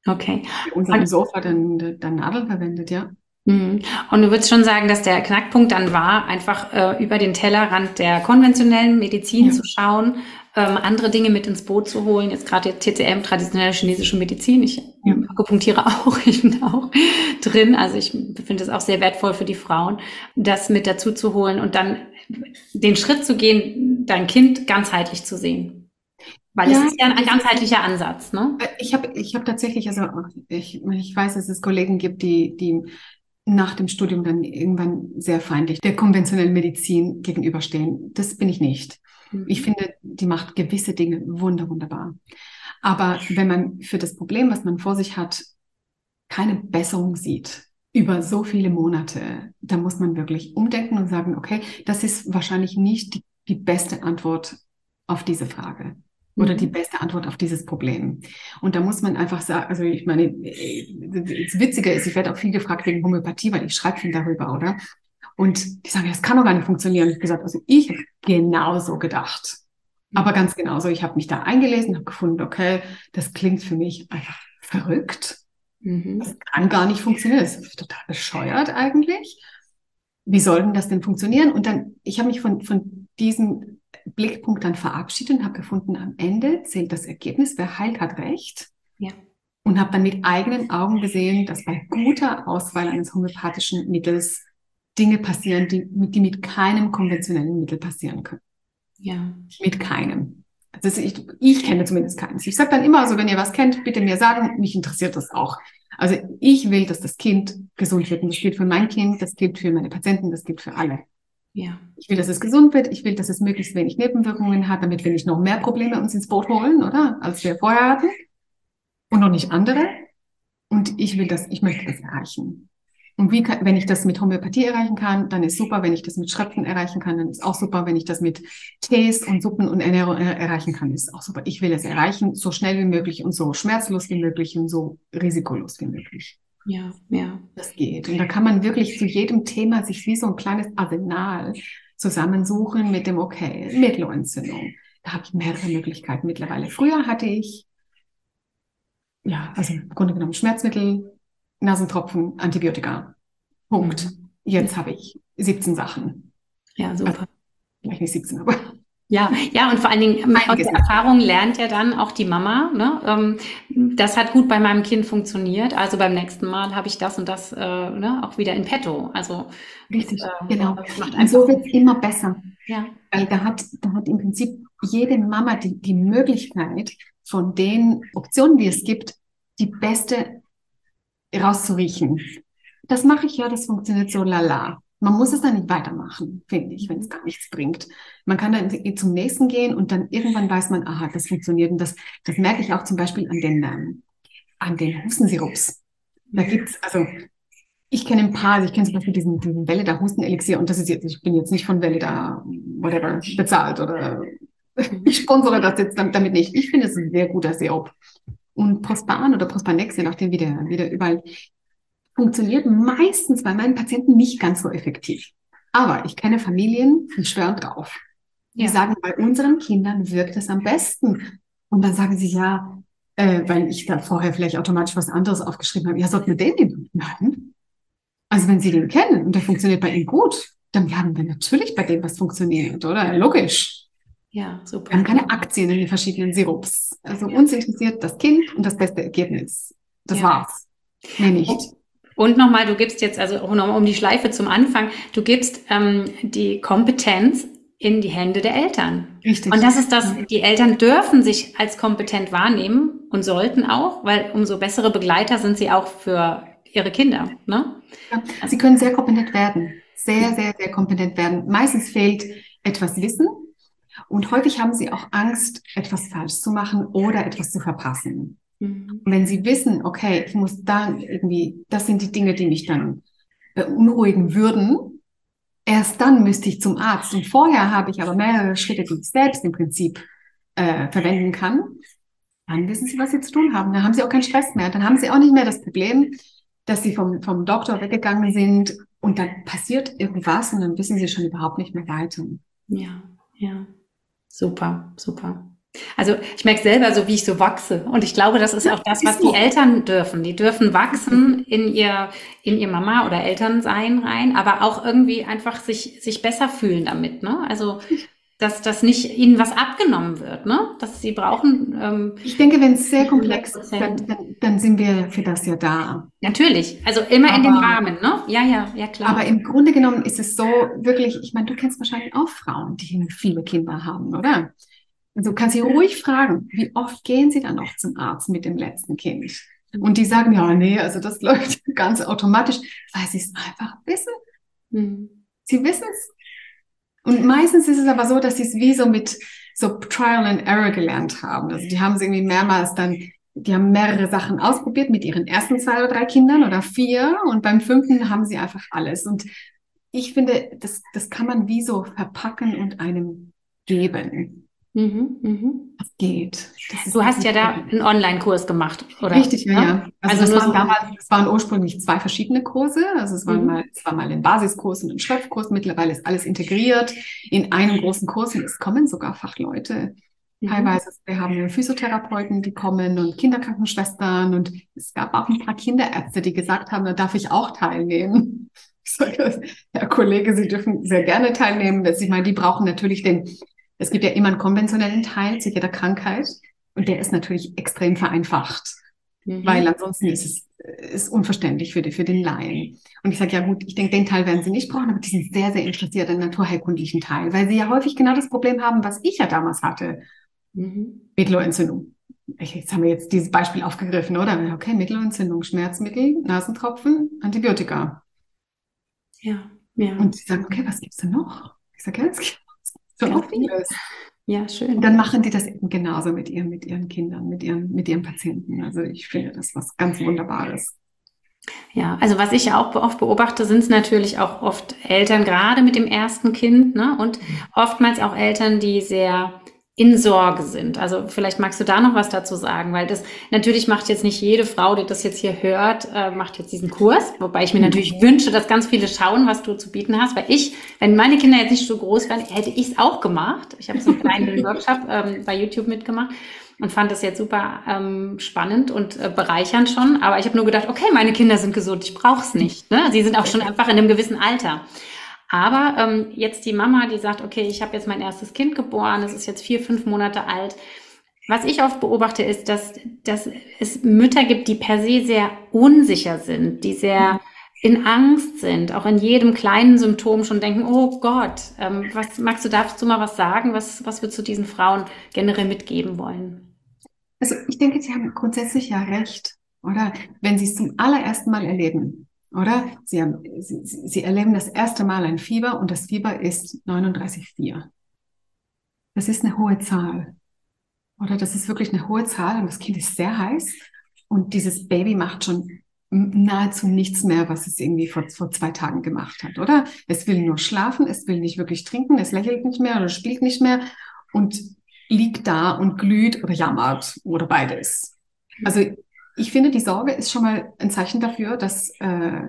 Speaker 1: Okay.
Speaker 2: Bei unserem Sofa dann, dann Nadeln verwendet, ja.
Speaker 1: Mhm. Und du würdest schon sagen, dass der Knackpunkt dann war, einfach äh, über den Tellerrand der konventionellen Medizin ja. zu schauen, ähm, andere Dinge mit ins Boot zu holen. Jetzt gerade TCM, traditionelle chinesische Medizin. Ich ja. akupunktiere auch, ich bin auch drin. Also ich finde es auch sehr wertvoll für die Frauen, das mit dazu zu holen und dann den Schritt zu gehen, dein Kind ganzheitlich zu sehen. Weil ja, es ist ja ein ganzheitlicher Ansatz, ne?
Speaker 2: Äh, ich habe ich hab tatsächlich, also ich, ich weiß, dass es Kollegen gibt, die, die nach dem Studium dann irgendwann sehr feindlich der konventionellen Medizin gegenüberstehen. Das bin ich nicht. Mhm. Ich finde, die macht gewisse Dinge wunder, wunderbar. Aber wenn man für das Problem, was man vor sich hat, keine Besserung sieht, über so viele Monate, da muss man wirklich umdenken und sagen, okay, das ist wahrscheinlich nicht die, die beste Antwort auf diese Frage oder die mhm. beste Antwort auf dieses Problem. Und da muss man einfach sagen, also ich meine, das Witzige ist, ich werde auch viel gefragt wegen Homöopathie, weil ich schreibe viel darüber, oder? Und die sagen, das kann doch gar nicht funktionieren. ich habe gesagt, also ich habe genauso gedacht. Aber ganz genauso, ich habe mich da eingelesen, habe gefunden, okay, das klingt für mich einfach verrückt. Mhm. Das kann gar nicht funktionieren. Das ist total bescheuert eigentlich. Wie soll denn das denn funktionieren? Und dann, ich habe mich von, von diesem Blickpunkt dann verabschiedet und habe gefunden, am Ende zählt das Ergebnis. Wer heilt, hat recht. Ja. Und habe dann mit eigenen Augen gesehen, dass bei guter Auswahl eines homöopathischen Mittels Dinge passieren, die, die mit keinem konventionellen Mittel passieren können. Ja. Mit keinem. Also ich, ich kenne zumindest keines. Ich sage dann immer, also wenn ihr was kennt, bitte mir sagen, mich interessiert das auch. Also ich will, dass das Kind gesund wird. Und das gilt für mein Kind, das gilt für meine Patienten, das gilt für alle. Ja. Ich will, dass es gesund wird. Ich will, dass es möglichst wenig Nebenwirkungen hat, damit wir nicht noch mehr Probleme uns ins Boot holen, oder? Als wir vorher hatten. Und noch nicht andere. Und ich will das, ich möchte das erreichen. Und wie kann, wenn ich das mit Homöopathie erreichen kann, dann ist super. Wenn ich das mit Schröpfen erreichen kann, dann ist auch super. Wenn ich das mit Tees und Suppen und Ernährung erreichen kann, ist auch super. Ich will es erreichen, so schnell wie möglich und so schmerzlos wie möglich und so risikolos wie möglich.
Speaker 1: Ja, ja.
Speaker 2: Das geht. Und da kann man wirklich zu jedem Thema sich wie so ein kleines Arsenal zusammensuchen mit dem, okay, Mittelohrentzündung. Da habe ich mehrere Möglichkeiten mittlerweile. Früher hatte ich, ja, also im Grunde genommen Schmerzmittel, Nasentropfen, Antibiotika. Punkt. Mhm. Jetzt habe ich 17 Sachen.
Speaker 1: Ja, super. Also,
Speaker 2: vielleicht nicht 17, aber.
Speaker 1: Ja, ja, und vor allen Dingen aus der Erfahrung lernt ja dann auch die Mama, ne? Ähm, das hat gut bei meinem Kind funktioniert, also beim nächsten Mal habe ich das und das äh, ne, auch wieder in petto. Also
Speaker 2: Richtig, äh, genau. und so wird es immer besser. Ja. Weil da hat, da hat im Prinzip jede Mama die, die Möglichkeit, von den Optionen, die es gibt, die beste rauszuriechen. Das mache ich ja, das funktioniert so lala. Man muss es dann nicht weitermachen, finde ich, wenn es gar nichts bringt. Man kann dann zum nächsten gehen und dann irgendwann weiß man, aha, das funktioniert. Und das, das merke ich auch zum Beispiel an den, ähm, an den Hustensirups. Da gibt's also, ich kenne ein paar, also ich kenne zum Beispiel diesen, diesen Welle da Hustenelixier und das ist jetzt, ich bin jetzt nicht von Welle da, whatever, bezahlt oder ich sponsere das jetzt damit nicht. Ich finde es ein sehr guter Sirup. Und Prospan oder Prospanex, je nachdem, wie der, wie der überall funktioniert, meistens bei meinen Patienten nicht ganz so effektiv. Aber ich kenne Familien, die schwören drauf. Die ja. sagen, bei unseren Kindern wirkt es am besten. Und dann sagen sie, ja, äh, weil ich da vorher vielleicht automatisch was anderes aufgeschrieben habe. Ja, sollten wir den nehmen? Nein. Also wenn Sie den kennen und der funktioniert bei Ihnen gut, dann bleiben wir natürlich bei dem, was funktioniert, oder? Logisch. Ja, super. Wir haben keine Aktien in den verschiedenen Sirups. Also ja. uns interessiert das Kind und das beste Ergebnis. Das ja. war's. Mehr nicht.
Speaker 1: Und nochmal, du gibst jetzt, also nochmal um die Schleife zum Anfang, du gibst ähm, die Kompetenz in die Hände der Eltern. Richtig. Und das ist das, die Eltern dürfen sich als kompetent wahrnehmen und sollten auch, weil umso bessere Begleiter sind sie auch für ihre Kinder. Ne?
Speaker 2: Ja, sie können sehr kompetent werden. Sehr, sehr, sehr kompetent werden. Meistens fehlt etwas Wissen und häufig haben sie auch Angst, etwas falsch zu machen oder etwas zu verpassen. Mhm. Und wenn sie wissen, okay, ich muss da irgendwie, das sind die Dinge, die mich dann beunruhigen würden, erst dann müsste ich zum Arzt. Und vorher habe ich aber mehrere Schritte, die ich selbst im Prinzip äh, verwenden kann, dann wissen sie, was sie zu tun haben. Dann haben sie auch keinen Stress mehr. Dann haben sie auch nicht mehr das Problem, dass sie vom, vom Doktor weggegangen sind und dann passiert irgendwas und dann wissen sie schon überhaupt nicht mehr weiter.
Speaker 1: Ja, ja. Super, super. Also ich merke selber so, wie ich so wachse. Und ich glaube, das ist ja, auch das, was die Eltern dürfen. Die dürfen wachsen in ihr, in ihr Mama- oder Elternsein rein, aber auch irgendwie einfach sich, sich besser fühlen damit. Ne? Also dass das nicht ihnen was abgenommen wird, ne? Dass sie brauchen.
Speaker 2: Ähm, ich denke, wenn es sehr komplex ist, dann, dann, dann, sind wir für das ja da.
Speaker 1: Natürlich, also immer aber, in dem Rahmen, ne? Ja, ja, ja klar.
Speaker 2: Aber im Grunde genommen ist es so wirklich. Ich meine, du kennst wahrscheinlich auch Frauen, die viele Kinder haben, oder? Also kannst sie ruhig fragen, wie oft gehen sie dann noch zum Arzt mit dem letzten Kind? Und die sagen, ja, nee, also das läuft ganz automatisch, weil sie es einfach wissen. Mhm. Sie wissen es. Und meistens ist es aber so, dass sie es wie so mit so Trial and Error gelernt haben. Also die haben es irgendwie mehrmals dann, die haben mehrere Sachen ausprobiert mit ihren ersten zwei oder drei Kindern oder vier und beim fünften haben sie einfach alles. Und ich finde, das, das kann man wie so verpacken und einem geben. Mhm,
Speaker 1: mhm. Das geht. Das du hast ja da einen Online-Kurs gemacht, oder?
Speaker 2: Richtig, ja, ja. Also, also das, waren damals, das waren ursprünglich zwei verschiedene Kurse. Also es waren mhm. mal, es war mal ein Basiskurs und ein Schöpfkurs. Mittlerweile ist alles integriert in einem großen Kurs und es kommen sogar Fachleute. Mhm. Teilweise, wir haben Physiotherapeuten, die kommen und Kinderkrankenschwestern und es gab auch ein paar Kinderärzte, die gesagt haben, da darf ich auch teilnehmen. Ich sage, Herr Kollege, Sie dürfen sehr gerne teilnehmen. Ich meine, die brauchen natürlich den es gibt ja immer einen konventionellen Teil zu jeder Krankheit und der ist natürlich extrem vereinfacht, mhm. weil ansonsten ist es ist unverständlich für, die, für den Laien. Und ich sage, ja gut, ich denke, den Teil werden sie nicht brauchen, aber die sind sehr, sehr interessiert an naturheilkundlichen Teil, weil sie ja häufig genau das Problem haben, was ich ja damals hatte. Mhm. Mittelohrentzündung. Jetzt haben wir jetzt dieses Beispiel aufgegriffen, oder? Okay, Mittelohrentzündung, Schmerzmittel, Nasentropfen, Antibiotika. Ja, ja. Und sie sagen, okay, was gibt's denn noch? Ich sage, ja, es gibt so vieles. Ja, schön. Und dann machen die das eben genauso mit ihren, mit ihren Kindern, mit ihren, mit ihren Patienten. Also ich finde das was ganz Wunderbares.
Speaker 1: Ja, also was ich ja auch oft beobachte, sind es natürlich auch oft Eltern, gerade mit dem ersten Kind, ne? Und oftmals auch Eltern, die sehr in Sorge sind. Also vielleicht magst du da noch was dazu sagen, weil das natürlich macht jetzt nicht jede Frau, die das jetzt hier hört, äh, macht jetzt diesen Kurs, wobei ich mir natürlich wünsche, dass ganz viele schauen, was du zu bieten hast, weil ich, wenn meine Kinder jetzt nicht so groß wären, hätte ich es auch gemacht. Ich habe so einen kleinen Workshop ähm, bei YouTube mitgemacht und fand das jetzt super ähm, spannend und äh, bereichernd schon. Aber ich habe nur gedacht, okay, meine Kinder sind gesund, ich brauche es nicht. Ne? Sie sind auch schon einfach in einem gewissen Alter. Aber ähm, jetzt die Mama, die sagt, okay, ich habe jetzt mein erstes Kind geboren, es ist jetzt vier, fünf Monate alt. Was ich oft beobachte, ist, dass, dass es Mütter gibt, die per se sehr unsicher sind, die sehr in Angst sind, auch in jedem kleinen Symptom schon denken, oh Gott, ähm, was magst du, darfst du mal was sagen? Was, was würdest du diesen Frauen generell mitgeben wollen?
Speaker 2: Also ich denke, sie haben grundsätzlich ja recht, oder? Wenn sie es zum allerersten Mal erleben, oder? Sie, haben, sie, sie erleben das erste Mal ein Fieber und das Fieber ist 39,4. Das ist eine hohe Zahl. Oder das ist wirklich eine hohe Zahl und das Kind ist sehr heiß und dieses Baby macht schon nahezu nichts mehr, was es irgendwie vor, vor zwei Tagen gemacht hat, oder? Es will nur schlafen, es will nicht wirklich trinken, es lächelt nicht mehr oder spielt nicht mehr und liegt da und glüht oder jammert oder beides. Also ich finde, die Sorge ist schon mal ein Zeichen dafür, dass, äh,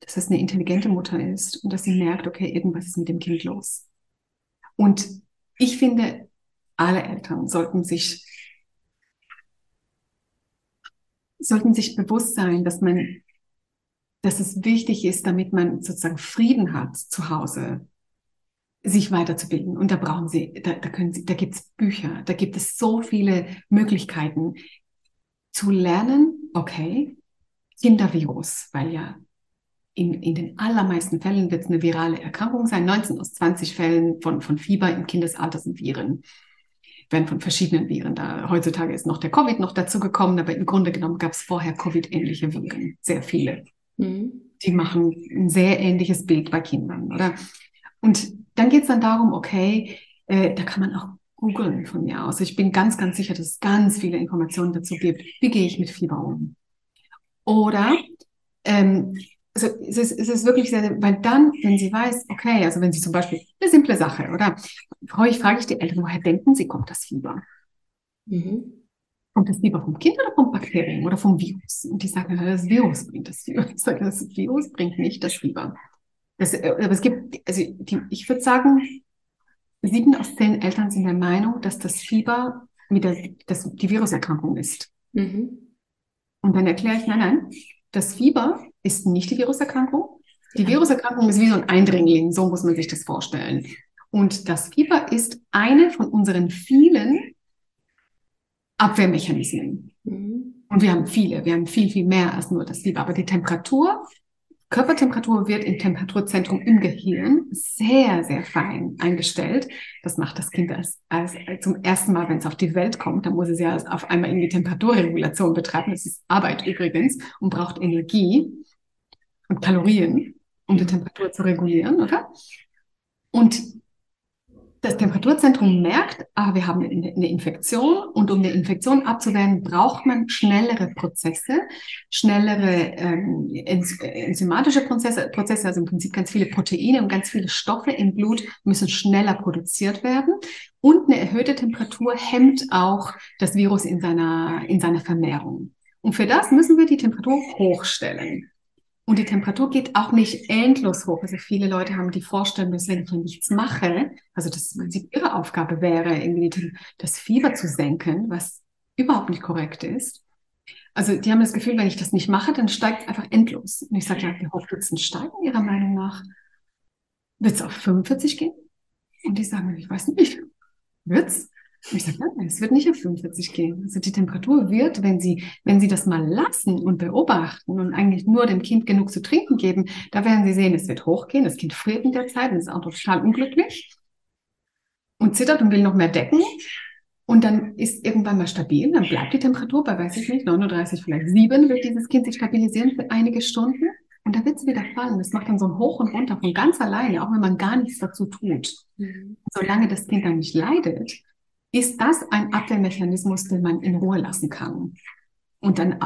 Speaker 2: dass es eine intelligente Mutter ist und dass sie merkt, okay, irgendwas ist mit dem Kind los. Und ich finde, alle Eltern sollten sich sollten sich bewusst sein, dass man, dass es wichtig ist, damit man sozusagen Frieden hat zu Hause, sich weiterzubilden. Und da brauchen Sie, da, da können Sie, da gibt es Bücher, da gibt es so viele Möglichkeiten, zu lernen, okay, Kindervirus, weil ja in, in den allermeisten Fällen wird es eine virale Erkrankung sein. 19 aus 20 Fällen von, von Fieber im Kindesalter sind Viren. Werden von verschiedenen Viren da. Heutzutage ist noch der Covid noch dazu gekommen, aber im Grunde genommen gab es vorher Covid-ähnliche Viren. Sehr viele. Mhm. Die machen ein sehr ähnliches Bild bei Kindern, oder? Und dann geht es dann darum, okay, äh, da kann man auch googeln von mir aus. Ich bin ganz, ganz sicher, dass es ganz viele Informationen dazu gibt. Wie gehe ich mit Fieber um? Oder ähm, also es ist, es ist wirklich sehr, weil dann, wenn sie weiß, okay, also wenn sie zum Beispiel eine simple Sache, oder? Häufig frage ich die Eltern, woher denken sie, kommt das Fieber? Mhm. Kommt das Fieber vom Kind oder vom Bakterium oder vom Virus? Und die sagen, das Virus bringt das Fieber. Ich sage, das Virus bringt nicht das Fieber. Das, äh, aber es gibt, also die, ich würde sagen, sieben aus zehn Eltern sind der Meinung, dass das Fieber mit der, das, die Viruserkrankung ist. Mhm. Und dann erkläre ich, nein, nein, das Fieber ist nicht die Viruserkrankung. Die Viruserkrankung ist wie so ein Eindringling, so muss man sich das vorstellen. Und das Fieber ist eine von unseren vielen Abwehrmechanismen. Mhm. Und wir haben viele, wir haben viel, viel mehr als nur das Fieber. Aber die Temperatur Körpertemperatur wird im Temperaturzentrum im Gehirn sehr, sehr fein eingestellt. Das macht das Kind als, als, als zum ersten Mal, wenn es auf die Welt kommt. Dann muss es ja auf einmal irgendwie Temperaturregulation betreiben. Das ist Arbeit übrigens und braucht Energie und Kalorien, um die Temperatur zu regulieren, oder? Und das Temperaturzentrum merkt, ah, wir haben eine Infektion und um eine Infektion abzuwehren, braucht man schnellere Prozesse, schnellere ähm, enzymatische Prozesse, Prozesse, also im Prinzip ganz viele Proteine und ganz viele Stoffe im Blut müssen schneller produziert werden. Und eine erhöhte Temperatur hemmt auch das Virus in seiner, in seiner Vermehrung. Und für das müssen wir die Temperatur hochstellen. Und die Temperatur geht auch nicht endlos hoch. Also viele Leute haben die Vorstellung, dass wenn ich nichts mache, also das im Prinzip ihre Aufgabe wäre, irgendwie das Fieber zu senken, was überhaupt nicht korrekt ist. Also die haben das Gefühl, wenn ich das nicht mache, dann steigt es einfach endlos. Und ich sage, ja, wie hoch wird es denn steigen, Ihrer Meinung nach? Wird es auf 45 gehen? Und die sagen, ich weiß nicht. Wird's? Und ich sage, nein, es wird nicht auf 45 gehen. Also die Temperatur wird, wenn Sie, wenn Sie das mal lassen und beobachten und eigentlich nur dem Kind genug zu trinken geben, da werden Sie sehen, es wird hochgehen. Das Kind friert in der Zeit und ist auch total unglücklich und zittert und will noch mehr decken. Und dann ist irgendwann mal stabil, dann bleibt die Temperatur bei, weiß ich nicht, 39, vielleicht 7 wird dieses Kind sich stabilisieren für einige Stunden. Und da wird es wieder fallen. Das macht dann so ein Hoch und Runter von ganz alleine, auch wenn man gar nichts dazu tut. Mhm. Solange das Kind dann nicht leidet, ist das ein Abwehrmechanismus, den man in Ruhe lassen kann. Und dann,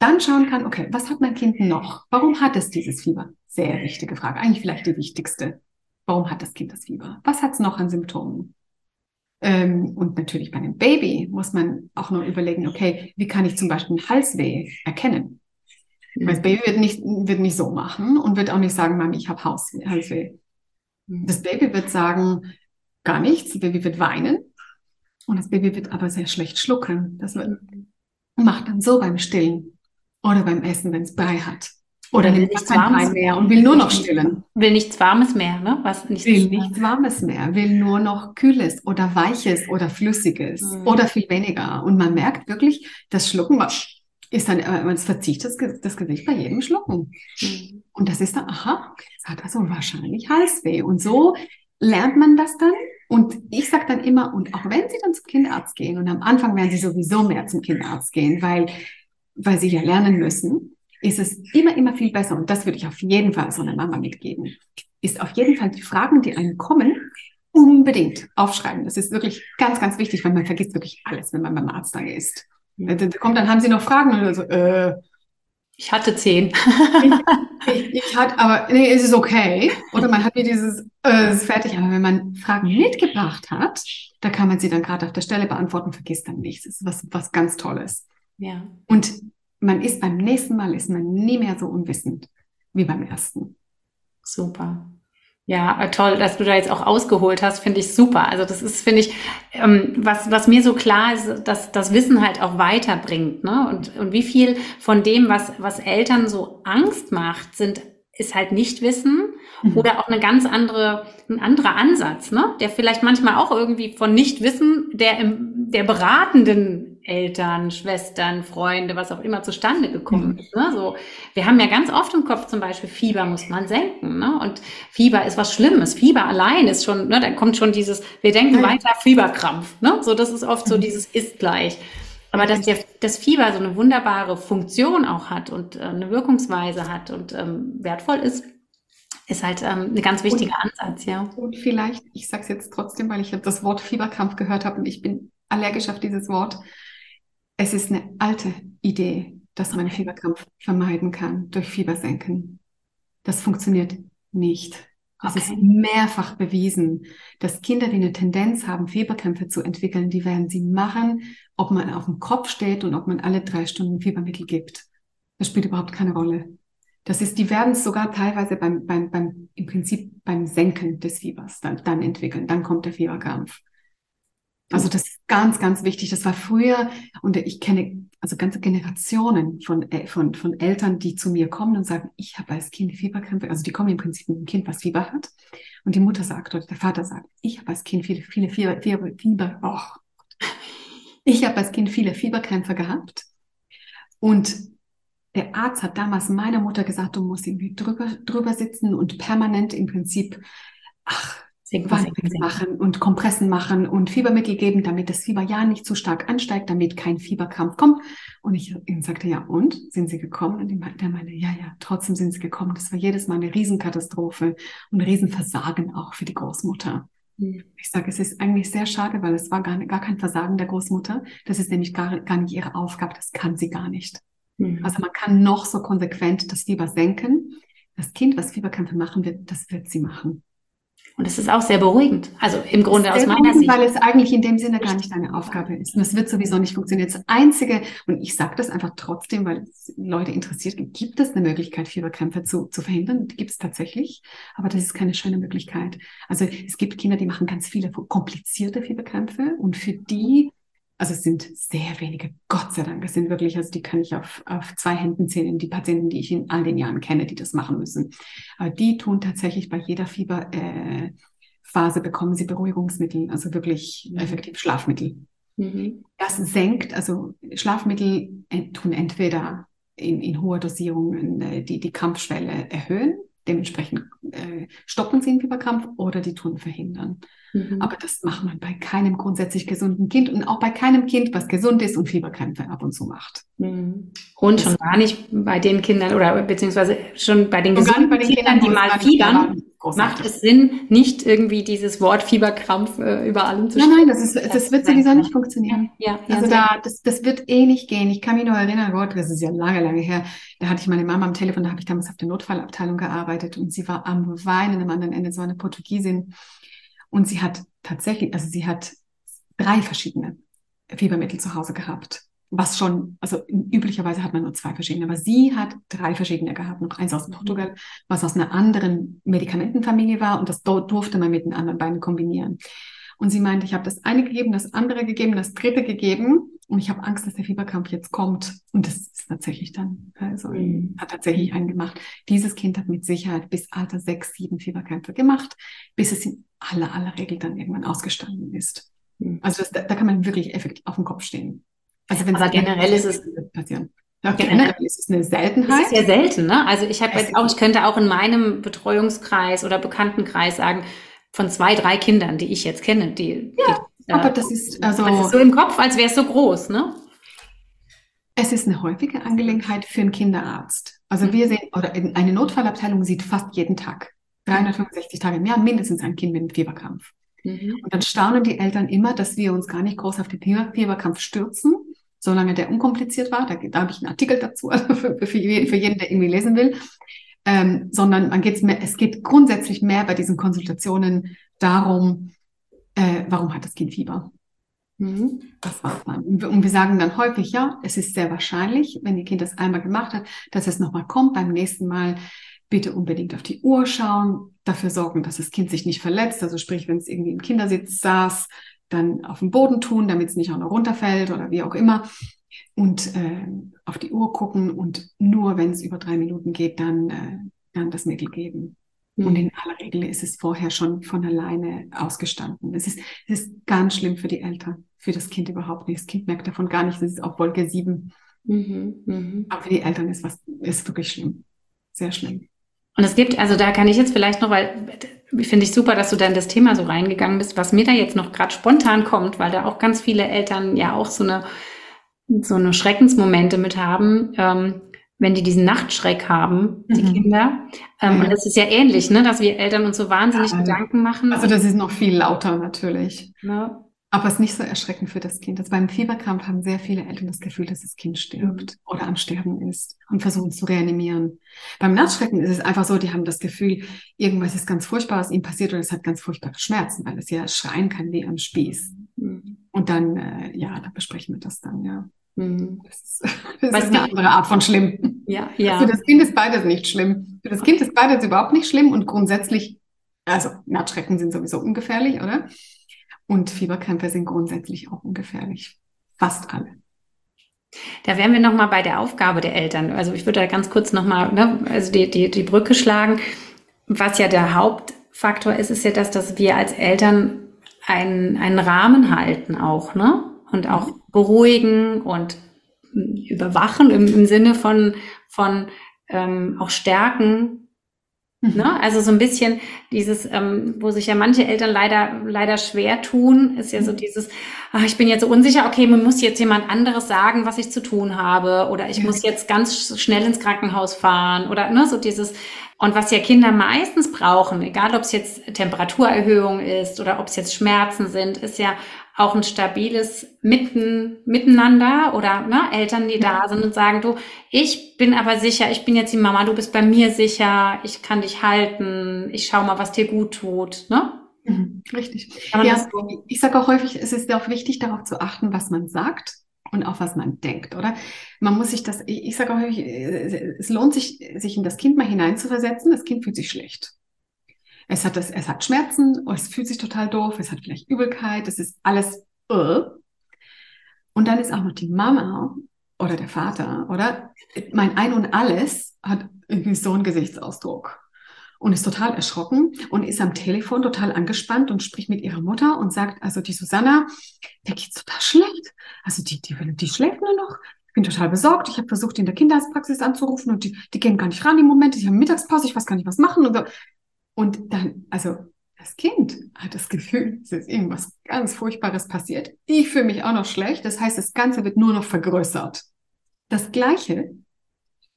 Speaker 2: dann schauen kann, okay, was hat mein Kind noch? Warum hat es dieses Fieber? Sehr wichtige Frage, eigentlich vielleicht die wichtigste. Warum hat das Kind das Fieber? Was hat es noch an Symptomen? Ähm, und natürlich bei einem Baby muss man auch nur überlegen, okay, wie kann ich zum Beispiel Halsweh erkennen? Mhm. Weil das Baby wird nicht, wird nicht so machen und wird auch nicht sagen, Mami, ich habe Halsweh. Mhm. Das Baby wird sagen, gar nichts. Das Baby wird weinen und das Baby wird aber sehr schlecht schlucken. Das wird, macht dann so beim Stillen oder beim Essen, wenn es Brei hat. Oder will nichts Warmes mehr und will nur noch stillen.
Speaker 1: Will nichts Warmes mehr, ne?
Speaker 2: Was nichts will nichts Warmes mehr, will nur noch Kühles oder Weiches oder Flüssiges mhm. oder viel weniger. Und man merkt wirklich, das Schlucken ist dann, äh, man verzieht das, das Gesicht bei jedem Schlucken. Mhm. Und das ist dann, aha, das hat also wahrscheinlich Halsweh. Und so lernt man das dann und ich sage dann immer, und auch wenn Sie dann zum Kinderarzt gehen, und am Anfang werden Sie sowieso mehr zum Kinderarzt gehen, weil, weil Sie ja lernen müssen, ist es immer, immer viel besser. Und das würde ich auf jeden Fall so einer Mama mitgeben. Ist auf jeden Fall die Fragen, die einem kommen, unbedingt aufschreiben. Das ist wirklich ganz, ganz wichtig, weil man vergisst wirklich alles, wenn man beim Arzt da ist. Da kommt, dann haben Sie noch Fragen und so, äh,
Speaker 1: ich hatte zehn.
Speaker 2: ich, ich, ich hatte, aber nee, es ist okay. Oder man hat mir dieses, äh, ist fertig. Aber wenn man Fragen mitgebracht hat, da kann man sie dann gerade auf der Stelle beantworten, vergisst dann nichts. Das ist was, was ganz Tolles. Ja. Und man ist beim nächsten Mal ist man nie mehr so unwissend wie beim ersten.
Speaker 1: Super. Ja, äh, toll, dass du da jetzt auch ausgeholt hast, finde ich super. Also das ist, finde ich, ähm, was, was mir so klar ist, dass das Wissen halt auch weiterbringt. Ne? Und, und wie viel von dem, was, was Eltern so Angst macht, sind, ist halt nicht Wissen mhm. oder auch eine ganz andere, ein anderer Ansatz, ne? der vielleicht manchmal auch irgendwie von Nichtwissen der im, der beratenden Eltern, Schwestern, Freunde, was auch immer zustande gekommen mhm. ist. Ne? So, wir haben ja ganz oft im Kopf zum Beispiel, Fieber muss man senken. Ne? Und Fieber ist was Schlimmes. Fieber allein ist schon, ne, da kommt schon dieses, wir denken weiter, Fieberkrampf. Ne? So, das ist oft so mhm. dieses ist gleich. Aber dass der, das Fieber so eine wunderbare Funktion auch hat und äh, eine Wirkungsweise hat und ähm, wertvoll ist, ist halt ähm, ein ganz wichtiger und, Ansatz, ja.
Speaker 2: Und vielleicht, ich sage es jetzt trotzdem, weil ich das Wort Fieberkrampf gehört habe und ich bin allergisch auf dieses Wort es ist eine alte Idee, dass man Fieberkrampf vermeiden kann durch Fiebersenken. Das funktioniert nicht. Es okay. ist mehrfach bewiesen, dass Kinder, die eine Tendenz haben, Fieberkrämpfe zu entwickeln, die werden sie machen, ob man auf dem Kopf steht und ob man alle drei Stunden Fiebermittel gibt. Das spielt überhaupt keine Rolle. Das ist, die werden es sogar teilweise beim, beim, beim, im Prinzip beim Senken des Fiebers dann, dann entwickeln. Dann kommt der Fieberkrampf. Also das ist ganz, ganz wichtig. Das war früher, und ich kenne also ganze Generationen von, äh, von, von Eltern, die zu mir kommen und sagen, ich habe als Kind Fieberkrämpfe. Also die kommen im Prinzip mit einem Kind, was Fieber hat. Und die Mutter sagt oder der Vater sagt, ich habe als Kind viele, viele Fieber, Fieber, Fieber oh. ich habe als Kind viele Fieberkrämpfe gehabt. Und der Arzt hat damals meiner Mutter gesagt, du musst irgendwie drüber, drüber sitzen und permanent im Prinzip, ach, Wandel machen und Kompressen machen und Fiebermittel geben, damit das Fieber ja nicht zu stark ansteigt, damit kein Fieberkrampf kommt. Und ich ihm sagte, ja, und? Sind Sie gekommen? Und der meinte, ja, ja, trotzdem sind Sie gekommen. Das war jedes Mal eine Riesenkatastrophe und ein Riesenversagen auch für die Großmutter. Mhm. Ich sage, es ist eigentlich sehr schade, weil es war gar, gar kein Versagen der Großmutter. Das ist nämlich gar, gar nicht ihre Aufgabe. Das kann sie gar nicht. Mhm. Also man kann noch so konsequent das Fieber senken. Das Kind, was Fieberkämpfe machen wird, das wird sie machen.
Speaker 1: Und es ist auch sehr beruhigend. Also im Grunde aus meiner Sicht.
Speaker 2: Weil es eigentlich in dem Sinne gar nicht deine Aufgabe ist. Und es wird sowieso nicht funktionieren. Das Einzige, und ich sage das einfach trotzdem, weil es Leute interessiert, gibt es eine Möglichkeit, Fieberkrämpfe zu, zu verhindern? Die gibt es tatsächlich. Aber das ist keine schöne Möglichkeit. Also es gibt Kinder, die machen ganz viele komplizierte Fieberkrämpfe. Und für die also es sind sehr wenige, Gott sei Dank. Es sind wirklich, also die kann ich auf, auf zwei Händen zählen, die Patienten, die ich in all den Jahren kenne, die das machen müssen. Aber die tun tatsächlich bei jeder Fieberphase äh, bekommen sie Beruhigungsmittel, also wirklich mhm. effektiv Schlafmittel. Mhm. Das senkt, also Schlafmittel tun entweder in, in hoher Dosierung äh, die, die Kampfschwelle erhöhen, dementsprechend äh, stoppen sie den Fieberkrampf oder die tun verhindern. Mhm. Aber das macht man bei keinem grundsätzlich gesunden Kind und auch bei keinem Kind, was gesund ist und Fieberkrämpfe ab und zu macht.
Speaker 1: Mhm. Und schon gar nicht bei den Kindern oder beziehungsweise schon bei den gesunden bei den Kindern, Kindern, die mal fiebern, macht es Sinn, nicht irgendwie dieses Wort Fieberkrampf äh, über allem zu
Speaker 2: Nein, nein, das, ist, das wird sowieso nicht funktionieren. Ja, ja, also da, das, das wird eh nicht gehen. Ich kann mich nur erinnern, Gott, das ist ja lange, lange her, da hatte ich meine Mama am Telefon, da habe ich damals auf der Notfallabteilung gearbeitet und sie war am Weinen am anderen Ende, so eine Portugiesin und sie hat tatsächlich, also sie hat drei verschiedene Fiebermittel zu Hause gehabt. Was schon, also üblicherweise hat man nur zwei verschiedene, aber sie hat drei verschiedene gehabt. Noch eins aus Portugal, was aus einer anderen Medikamentenfamilie war und das durfte man mit den anderen beiden kombinieren. Und sie meinte, ich habe das eine gegeben, das andere gegeben, das dritte gegeben und ich habe Angst, dass der Fieberkrampf jetzt kommt. Und das ist tatsächlich dann, also mhm. hat tatsächlich einen gemacht. Dieses Kind hat mit Sicherheit bis Alter sechs, sieben Fieberkrämpfe gemacht, bis es in aller, aller Regel dann irgendwann ausgestanden ist. Mhm. Also das, da, da, kann man wirklich effektiv auf dem Kopf stehen.
Speaker 1: Also wenn generell ist es
Speaker 2: passieren. Ja, generell ist es eine Seltenheit.
Speaker 1: Es ist ja selten, ne? Also ich habe jetzt auch, ich könnte auch in meinem Betreuungskreis oder Bekanntenkreis sagen, von zwei, drei Kindern, die ich jetzt kenne, die,
Speaker 2: ja. Aber das ist also.
Speaker 1: Das ist so im Kopf, als wäre es so groß, ne?
Speaker 2: Es ist eine häufige Angelegenheit für einen Kinderarzt. Also mhm. wir sehen, oder eine Notfallabteilung sieht fast jeden Tag, 365 Tage im Jahr, mindestens ein Kind mit einem Fieberkrampf. Mhm. Und dann staunen die Eltern immer, dass wir uns gar nicht groß auf den Fieberkrampf stürzen, solange der unkompliziert war. Da, da habe ich einen Artikel dazu, also für, für, für jeden, der irgendwie lesen will. Ähm, sondern man geht's mehr, es geht grundsätzlich mehr bei diesen Konsultationen darum, äh, warum hat das Kind Fieber? Mhm. Das war's dann. Und wir sagen dann häufig, ja, es ist sehr wahrscheinlich, wenn Ihr Kind das einmal gemacht hat, dass es nochmal kommt. Beim nächsten Mal bitte unbedingt auf die Uhr schauen, dafür sorgen, dass das Kind sich nicht verletzt. Also sprich, wenn es irgendwie im Kindersitz saß, dann auf den Boden tun, damit es nicht auch noch runterfällt oder wie auch immer. Und äh, auf die Uhr gucken und nur wenn es über drei Minuten geht, dann, äh, dann das Mittel geben. Mhm. Und in aller Regel ist es vorher schon von alleine ausgestanden. Es ist, es ist ganz schlimm für die Eltern, für das Kind überhaupt nicht. Das Kind merkt davon gar nicht, das ist auf Wolke 7. Mhm. Mhm. Aber für die Eltern ist was, ist wirklich schlimm. Sehr schlimm.
Speaker 1: Und es gibt, also da kann ich jetzt vielleicht noch, weil finde ich super, dass du da in das Thema so reingegangen bist, was mir da jetzt noch gerade spontan kommt, weil da auch ganz viele Eltern ja auch so eine, so eine Schreckensmomente mit haben. Ähm, wenn die diesen Nachtschreck haben, die mhm. Kinder. Ähm, ja. Und das ist ja ähnlich, ne, dass wir Eltern uns so wahnsinnig ja, Gedanken machen.
Speaker 2: Also das ist noch viel lauter natürlich. Ne? Aber es ist nicht so erschreckend für das Kind. Das beim Fieberkrampf haben sehr viele Eltern das Gefühl, dass das Kind stirbt mhm. oder am Sterben ist und versuchen zu reanimieren. Beim Nachtschrecken ist es einfach so, die haben das Gefühl, irgendwas ist ganz furchtbar, was ihnen passiert und es hat ganz furchtbare Schmerzen, weil es ja schreien kann wie am Spieß. Mhm. Und dann, äh, ja, da besprechen wir das dann, ja. Mhm. Das ist, das ist eine andere Art von schlimm.
Speaker 1: Ja, ja.
Speaker 2: Für das Kind ist beides nicht schlimm. Für das Kind ist beides überhaupt nicht schlimm und grundsätzlich, also Nachtschrecken sind sowieso ungefährlich, oder? Und Fieberkrämpfe sind grundsätzlich auch ungefährlich. Fast alle.
Speaker 1: Da wären wir nochmal bei der Aufgabe der Eltern. Also ich würde da ganz kurz nochmal ne, also die, die, die Brücke schlagen. Was ja der Hauptfaktor ist, ist ja das, dass wir als Eltern einen, einen Rahmen halten auch, ne? Und auch beruhigen und überwachen im, im Sinne von, von ähm, auch stärken, Mhm. Ne? Also so ein bisschen dieses, ähm, wo sich ja manche Eltern leider, leider schwer tun, ist ja so mhm. dieses, ach, ich bin jetzt so unsicher, okay, man muss jetzt jemand anderes sagen, was ich zu tun habe, oder ich muss jetzt ganz schnell ins Krankenhaus fahren, oder ne, so dieses, und was ja Kinder meistens brauchen, egal ob es jetzt Temperaturerhöhung ist oder ob es jetzt Schmerzen sind, ist ja auch ein stabiles Mitten, Miteinander oder ne, Eltern, die da sind und sagen, du, ich bin aber sicher, ich bin jetzt die Mama, du bist bei mir sicher, ich kann dich halten, ich schau mal, was dir gut tut, ne?
Speaker 2: Mhm, richtig. Ja, so ich sage auch häufig, es ist auch wichtig, darauf zu achten, was man sagt und auf was man denkt, oder? Man muss sich das, ich, ich sage auch häufig, es lohnt sich, sich in das Kind mal hineinzuversetzen. Das Kind fühlt sich schlecht. Es hat, das, es hat Schmerzen, es fühlt sich total doof, es hat vielleicht Übelkeit, es ist alles. Uh. Und dann ist auch noch die Mama oder der Vater, oder? Mein Ein und Alles hat irgendwie so einen Gesichtsausdruck und ist total erschrocken und ist am Telefon total angespannt und spricht mit ihrer Mutter und sagt, also die Susanna, der geht's total schlecht. Also die, die, die schläft nur noch. Ich bin total besorgt. Ich habe versucht, in der Kinderarztpraxis anzurufen und die, die gehen gar nicht ran im Moment. Ich habe Mittagspause, ich weiß gar nicht, was machen. Und so. Und dann, also das Kind hat das Gefühl, es ist irgendwas ganz Furchtbares passiert. Ich fühle mich auch noch schlecht. Das heißt, das Ganze wird nur noch vergrößert. Das Gleiche,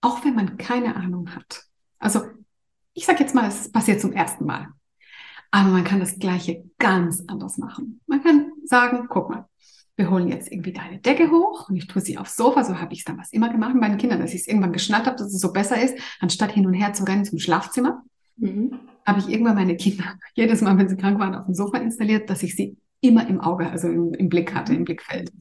Speaker 2: auch wenn man keine Ahnung hat. Also, ich sage jetzt mal, es passiert zum ersten Mal. Aber man kann das Gleiche ganz anders machen. Man kann sagen, guck mal, wir holen jetzt irgendwie deine Decke hoch und ich tue sie aufs Sofa. So habe ich es damals immer gemacht mit meinen Kindern, dass ich es irgendwann geschnallt habe, dass es so besser ist, anstatt hin und her zu rennen zum Schlafzimmer. Mhm. Habe ich irgendwann meine Kinder jedes Mal, wenn sie krank waren, auf dem Sofa installiert, dass ich sie immer im Auge, also im, im Blick hatte, im Blickfeld.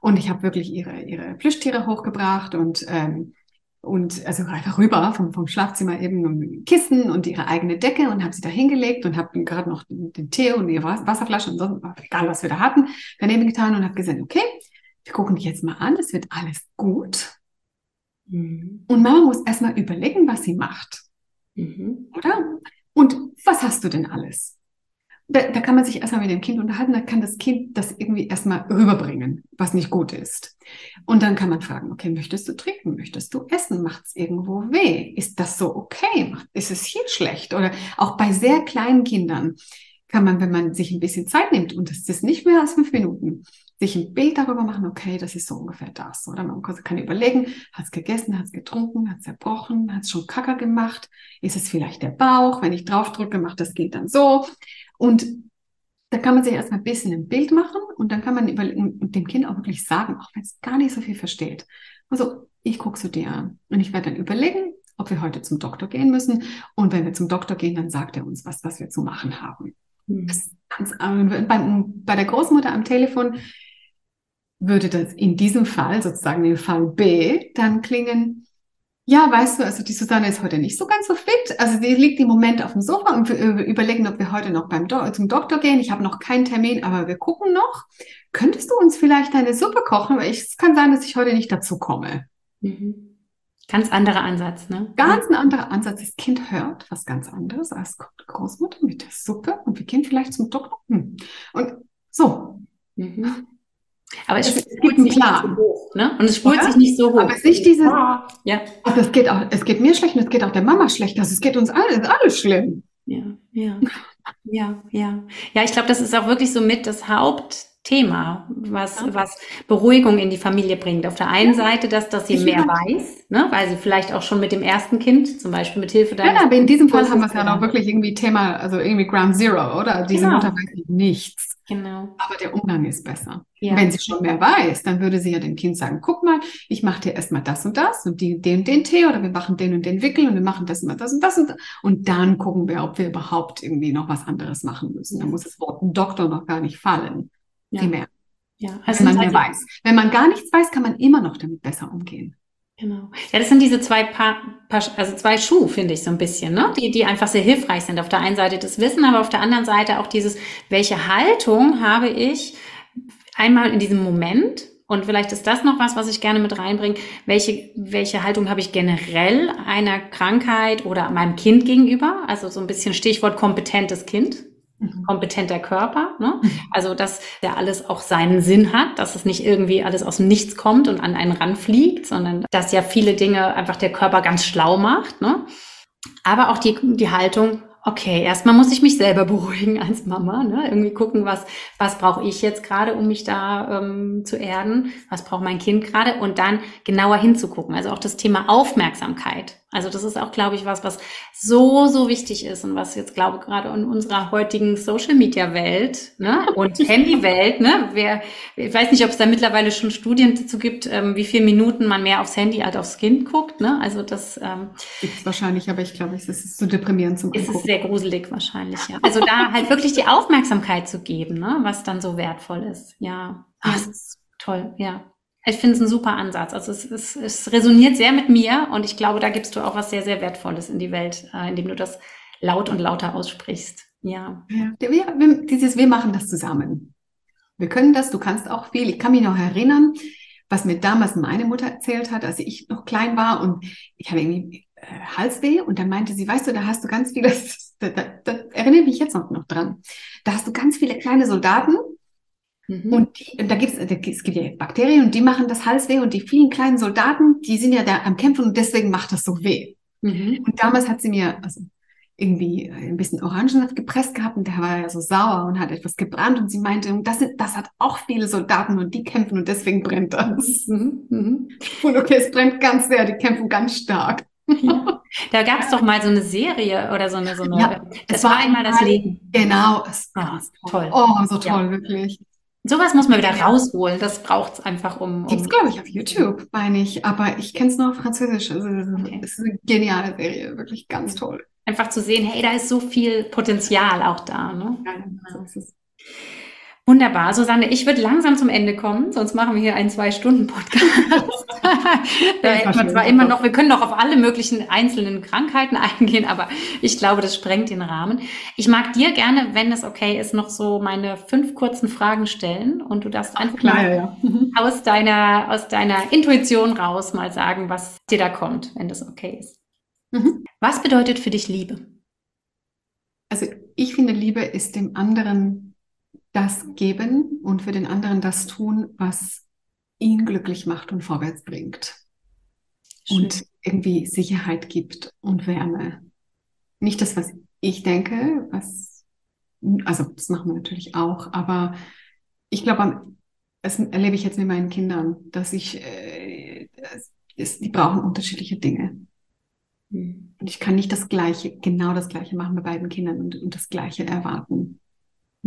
Speaker 2: Und ich habe wirklich ihre, ihre Plüschtiere hochgebracht und, ähm, und also einfach rüber vom, vom Schlafzimmer eben um Kissen und ihre eigene Decke und habe sie da hingelegt und habe gerade noch den, Tee und ihre Wasserflasche und so, egal was wir da hatten, daneben getan und habe gesagt, okay, wir gucken dich jetzt mal an, es wird alles gut. Mhm. Und Mama muss erstmal überlegen, was sie macht. Mhm. Oder? Und was hast du denn alles? Da, da, kann man sich erstmal mit dem Kind unterhalten, da kann das Kind das irgendwie erstmal rüberbringen, was nicht gut ist. Und dann kann man fragen, okay, möchtest du trinken? Möchtest du essen? Macht es irgendwo weh? Ist das so okay? Ist es hier schlecht? Oder auch bei sehr kleinen Kindern kann man, wenn man sich ein bisschen Zeit nimmt, und das ist nicht mehr als fünf Minuten, sich ein Bild darüber machen, okay, das ist so ungefähr das. Oder man kann überlegen, hat es gegessen, hat es getrunken, hat es zerbrochen, hat es schon Kacker gemacht, ist es vielleicht der Bauch, wenn ich draufdrücke, macht das Kind dann so. Und da kann man sich erstmal ein bisschen ein Bild machen und dann kann man überlegen und dem Kind auch wirklich sagen, auch wenn es gar nicht so viel versteht. Also, ich gucke zu dir an und ich werde dann überlegen, ob wir heute zum Doktor gehen müssen. Und wenn wir zum Doktor gehen, dann sagt er uns was, was wir zu machen haben. Mhm. Ganz, bei, bei der Großmutter am Telefon würde das in diesem Fall, sozusagen im Fall B, dann klingen, ja, weißt du, also die Susanne ist heute nicht so ganz so fit. Also sie liegt im Moment auf dem Sofa und wir überlegen, ob wir heute noch beim Do zum Doktor gehen. Ich habe noch keinen Termin, aber wir gucken noch. Könntest du uns vielleicht eine Suppe kochen? Weil ich, es kann sein, dass ich heute nicht dazu komme.
Speaker 1: Mhm. Ganz anderer Ansatz, ne?
Speaker 2: Ganz ein anderer Ansatz. Das Kind hört was ganz anderes als Großmutter mit der Suppe und wir gehen vielleicht zum Doktor. Hm. Und so. Mhm.
Speaker 1: Aber es, es spult sich klar. nicht so hoch, ne? Und es spult ja? sich nicht so hoch.
Speaker 2: Aber es ist nicht diese, ja. Also es geht auch, es geht mir schlecht und es geht auch der Mama schlecht. Also es geht uns alle, ist alles schlimm.
Speaker 1: Ja, ja. Ja, ja. Ja, ich glaube, das ist auch wirklich so mit das Hauptthema, was, ja. was Beruhigung in die Familie bringt. Auf der einen Seite, dass, dass sie ich mehr weiß, ne, weil sie vielleicht auch schon mit dem ersten Kind, zum Beispiel mit Hilfe
Speaker 2: deines. Ja, aber in diesem Fall haben wir es ja noch wirklich irgendwie Thema, also irgendwie Ground Zero, oder? Diese genau. Mutter weiß nichts. Genau. Aber der Umgang ist besser. Ja. Wenn sie schon mehr weiß, dann würde sie ja dem Kind sagen, guck mal, ich mache dir erstmal das und das und die, den und den Tee oder wir machen den und den Wickel und wir machen das und das und das und das. Und dann gucken wir, ob wir überhaupt irgendwie noch was anderes machen müssen. Da muss das Wort Doktor noch gar nicht fallen. Ja. Primär. Ja, also wenn man mehr weiß. Wenn man gar nichts weiß, kann man immer noch damit besser umgehen.
Speaker 1: Genau. Ja, das sind diese zwei Paar, Paar also zwei Schuhe, finde ich so ein bisschen, ne? Die, die einfach sehr hilfreich sind. Auf der einen Seite das Wissen, aber auf der anderen Seite auch dieses, welche Haltung habe ich einmal in diesem Moment? Und vielleicht ist das noch was, was ich gerne mit reinbringe. Welche, welche Haltung habe ich generell einer Krankheit oder meinem Kind gegenüber? Also so ein bisschen Stichwort kompetentes Kind. Mhm. kompetenter Körper. Ne? Mhm. Also, dass der alles auch seinen Sinn hat, dass es nicht irgendwie alles aus dem Nichts kommt und an einen ranfliegt, sondern dass ja viele Dinge einfach der Körper ganz schlau macht. Ne? Aber auch die, die Haltung, okay, erstmal muss ich mich selber beruhigen als Mama, ne? irgendwie gucken, was, was brauche ich jetzt gerade, um mich da ähm, zu erden, was braucht mein Kind gerade und dann genauer hinzugucken. Also auch das Thema Aufmerksamkeit. Also das ist auch, glaube ich, was, was so, so wichtig ist und was jetzt, glaube ich, gerade in unserer heutigen Social-Media-Welt ne, und Handy-Welt, ne, wer, ich weiß nicht, ob es da mittlerweile schon Studien dazu gibt, ähm, wie viele Minuten man mehr aufs Handy als aufs Kind guckt. Ne? Also das ähm,
Speaker 2: gibt wahrscheinlich, aber ich glaube, es ist zu so deprimierend zum
Speaker 1: Angucken. Es ist sehr gruselig wahrscheinlich, ja. Also da halt wirklich die Aufmerksamkeit zu geben, ne, was dann so wertvoll ist. Ja, das ist toll, ja. Ich finde es ein super Ansatz. Also es, es, es resoniert sehr mit mir und ich glaube, da gibst du auch was sehr, sehr Wertvolles in die Welt, äh, indem du das laut und lauter aussprichst. Ja. ja
Speaker 2: wir, wir, dieses, wir machen das zusammen. Wir können das, du kannst auch viel. Ich kann mich noch erinnern, was mir damals meine Mutter erzählt hat, als ich noch klein war und ich hatte irgendwie äh, Halsweh und dann meinte sie, weißt du, da hast du ganz viele, da, da, da erinnere mich jetzt noch, noch dran, da hast du ganz viele kleine Soldaten Mhm. Und, die, und da gibt's, es gibt ja Bakterien und die machen das Halsweh und die vielen kleinen Soldaten, die sind ja da am Kämpfen und deswegen macht das so weh. Mhm. Und damals hat sie mir also irgendwie ein bisschen Orangensaft gepresst gehabt und der war ja so sauer und hat etwas gebrannt und sie meinte, das, sind, das hat auch viele Soldaten und die kämpfen und deswegen brennt das. Mhm. Mhm. Und okay, es brennt ganz sehr, die kämpfen ganz stark.
Speaker 1: Ja. Da gab es doch mal so eine Serie oder so eine, so eine ja,
Speaker 2: es war einmal das Leben. Genau, es, ja, toll. Oh, so toll, ja. wirklich.
Speaker 1: Sowas muss man wieder rausholen. Das braucht es einfach, um. um
Speaker 2: Gibt's, glaube ich, auf YouTube, meine ich. Aber ich kenne es nur auf Französisch. Also, okay. es ist eine geniale Serie. Wirklich ganz toll.
Speaker 1: Einfach zu sehen, hey, da ist so viel Potenzial auch da. Ne? Ja, so ist es. Wunderbar. Susanne, ich würde langsam zum Ende kommen, sonst machen wir hier einen Zwei-Stunden-Podcast. da hätten wir zwar immer noch, wir können noch auf alle möglichen einzelnen Krankheiten eingehen, aber ich glaube, das sprengt den Rahmen. Ich mag dir gerne, wenn es okay ist, noch so meine fünf kurzen Fragen stellen und du darfst einfach Klar, mal ja. aus deiner, aus deiner Intuition raus mal sagen, was dir da kommt, wenn das okay ist. Mhm. Was bedeutet für dich Liebe?
Speaker 2: Also ich finde, Liebe ist dem anderen das geben und für den anderen das tun, was ihn glücklich macht und vorwärts bringt. Schön. Und irgendwie Sicherheit gibt und Wärme. Nicht das, was ich denke, was, also das machen wir natürlich auch, aber ich glaube, das erlebe ich jetzt mit meinen Kindern, dass ich, äh, es, die brauchen unterschiedliche Dinge. Mhm. Und ich kann nicht das Gleiche, genau das Gleiche machen bei beiden Kindern und, und das Gleiche erwarten.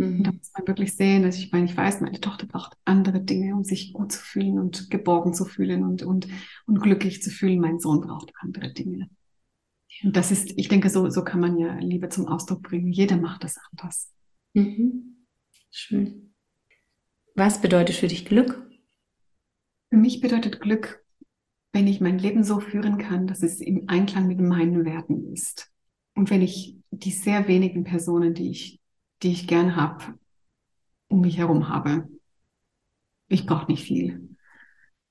Speaker 2: Mhm. Da muss man wirklich sehen, dass ich meine, ich weiß, meine Tochter braucht andere Dinge, um sich gut zu fühlen und geborgen zu fühlen und, und, und glücklich zu fühlen. Mein Sohn braucht andere Dinge. Und das ist, ich denke, so, so kann man ja Liebe zum Ausdruck bringen. Jeder macht das anders. Mhm.
Speaker 1: Schön. Was bedeutet für dich Glück?
Speaker 2: Für mich bedeutet Glück, wenn ich mein Leben so führen kann, dass es im Einklang mit meinen Werten ist. Und wenn ich die sehr wenigen Personen, die ich die ich gern habe, um mich herum habe. Ich brauche nicht viel.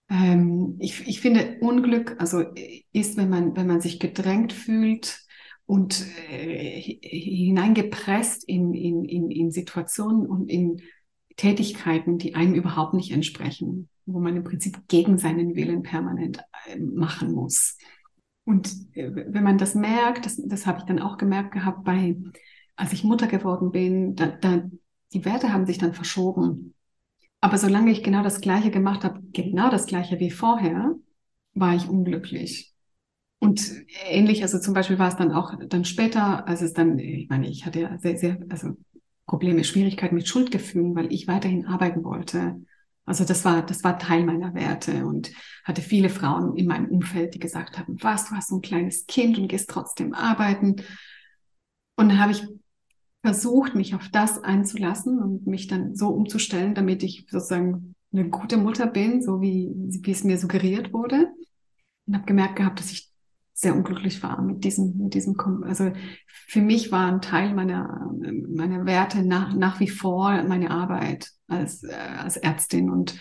Speaker 2: Ähm, ich, ich finde Unglück, also ist, wenn man, wenn man sich gedrängt fühlt und äh, hineingepresst in, in, in, in Situationen und in Tätigkeiten, die einem überhaupt nicht entsprechen, wo man im Prinzip gegen seinen Willen permanent äh, machen muss. Und äh, wenn man das merkt, das, das habe ich dann auch gemerkt gehabt bei als ich Mutter geworden bin, da, da, die Werte haben sich dann verschoben. Aber solange ich genau das Gleiche gemacht habe, genau das Gleiche wie vorher, war ich unglücklich. Und ähnlich, also zum Beispiel war es dann auch dann später, als es dann, ich meine, ich hatte ja sehr, sehr, also Probleme, Schwierigkeiten mit Schuldgefühlen, weil ich weiterhin arbeiten wollte. Also das war, das war Teil meiner Werte und hatte viele Frauen in meinem Umfeld, die gesagt haben, was, du hast so ein kleines Kind und gehst trotzdem arbeiten. Und dann habe ich versucht, mich auf das einzulassen und mich dann so umzustellen, damit ich sozusagen eine gute Mutter bin, so wie, wie es mir suggeriert wurde. Und habe gemerkt gehabt, dass ich sehr unglücklich war mit diesem, mit diesem, also für mich war ein Teil meiner, meiner Werte nach, nach wie vor meine Arbeit als, äh, als Ärztin und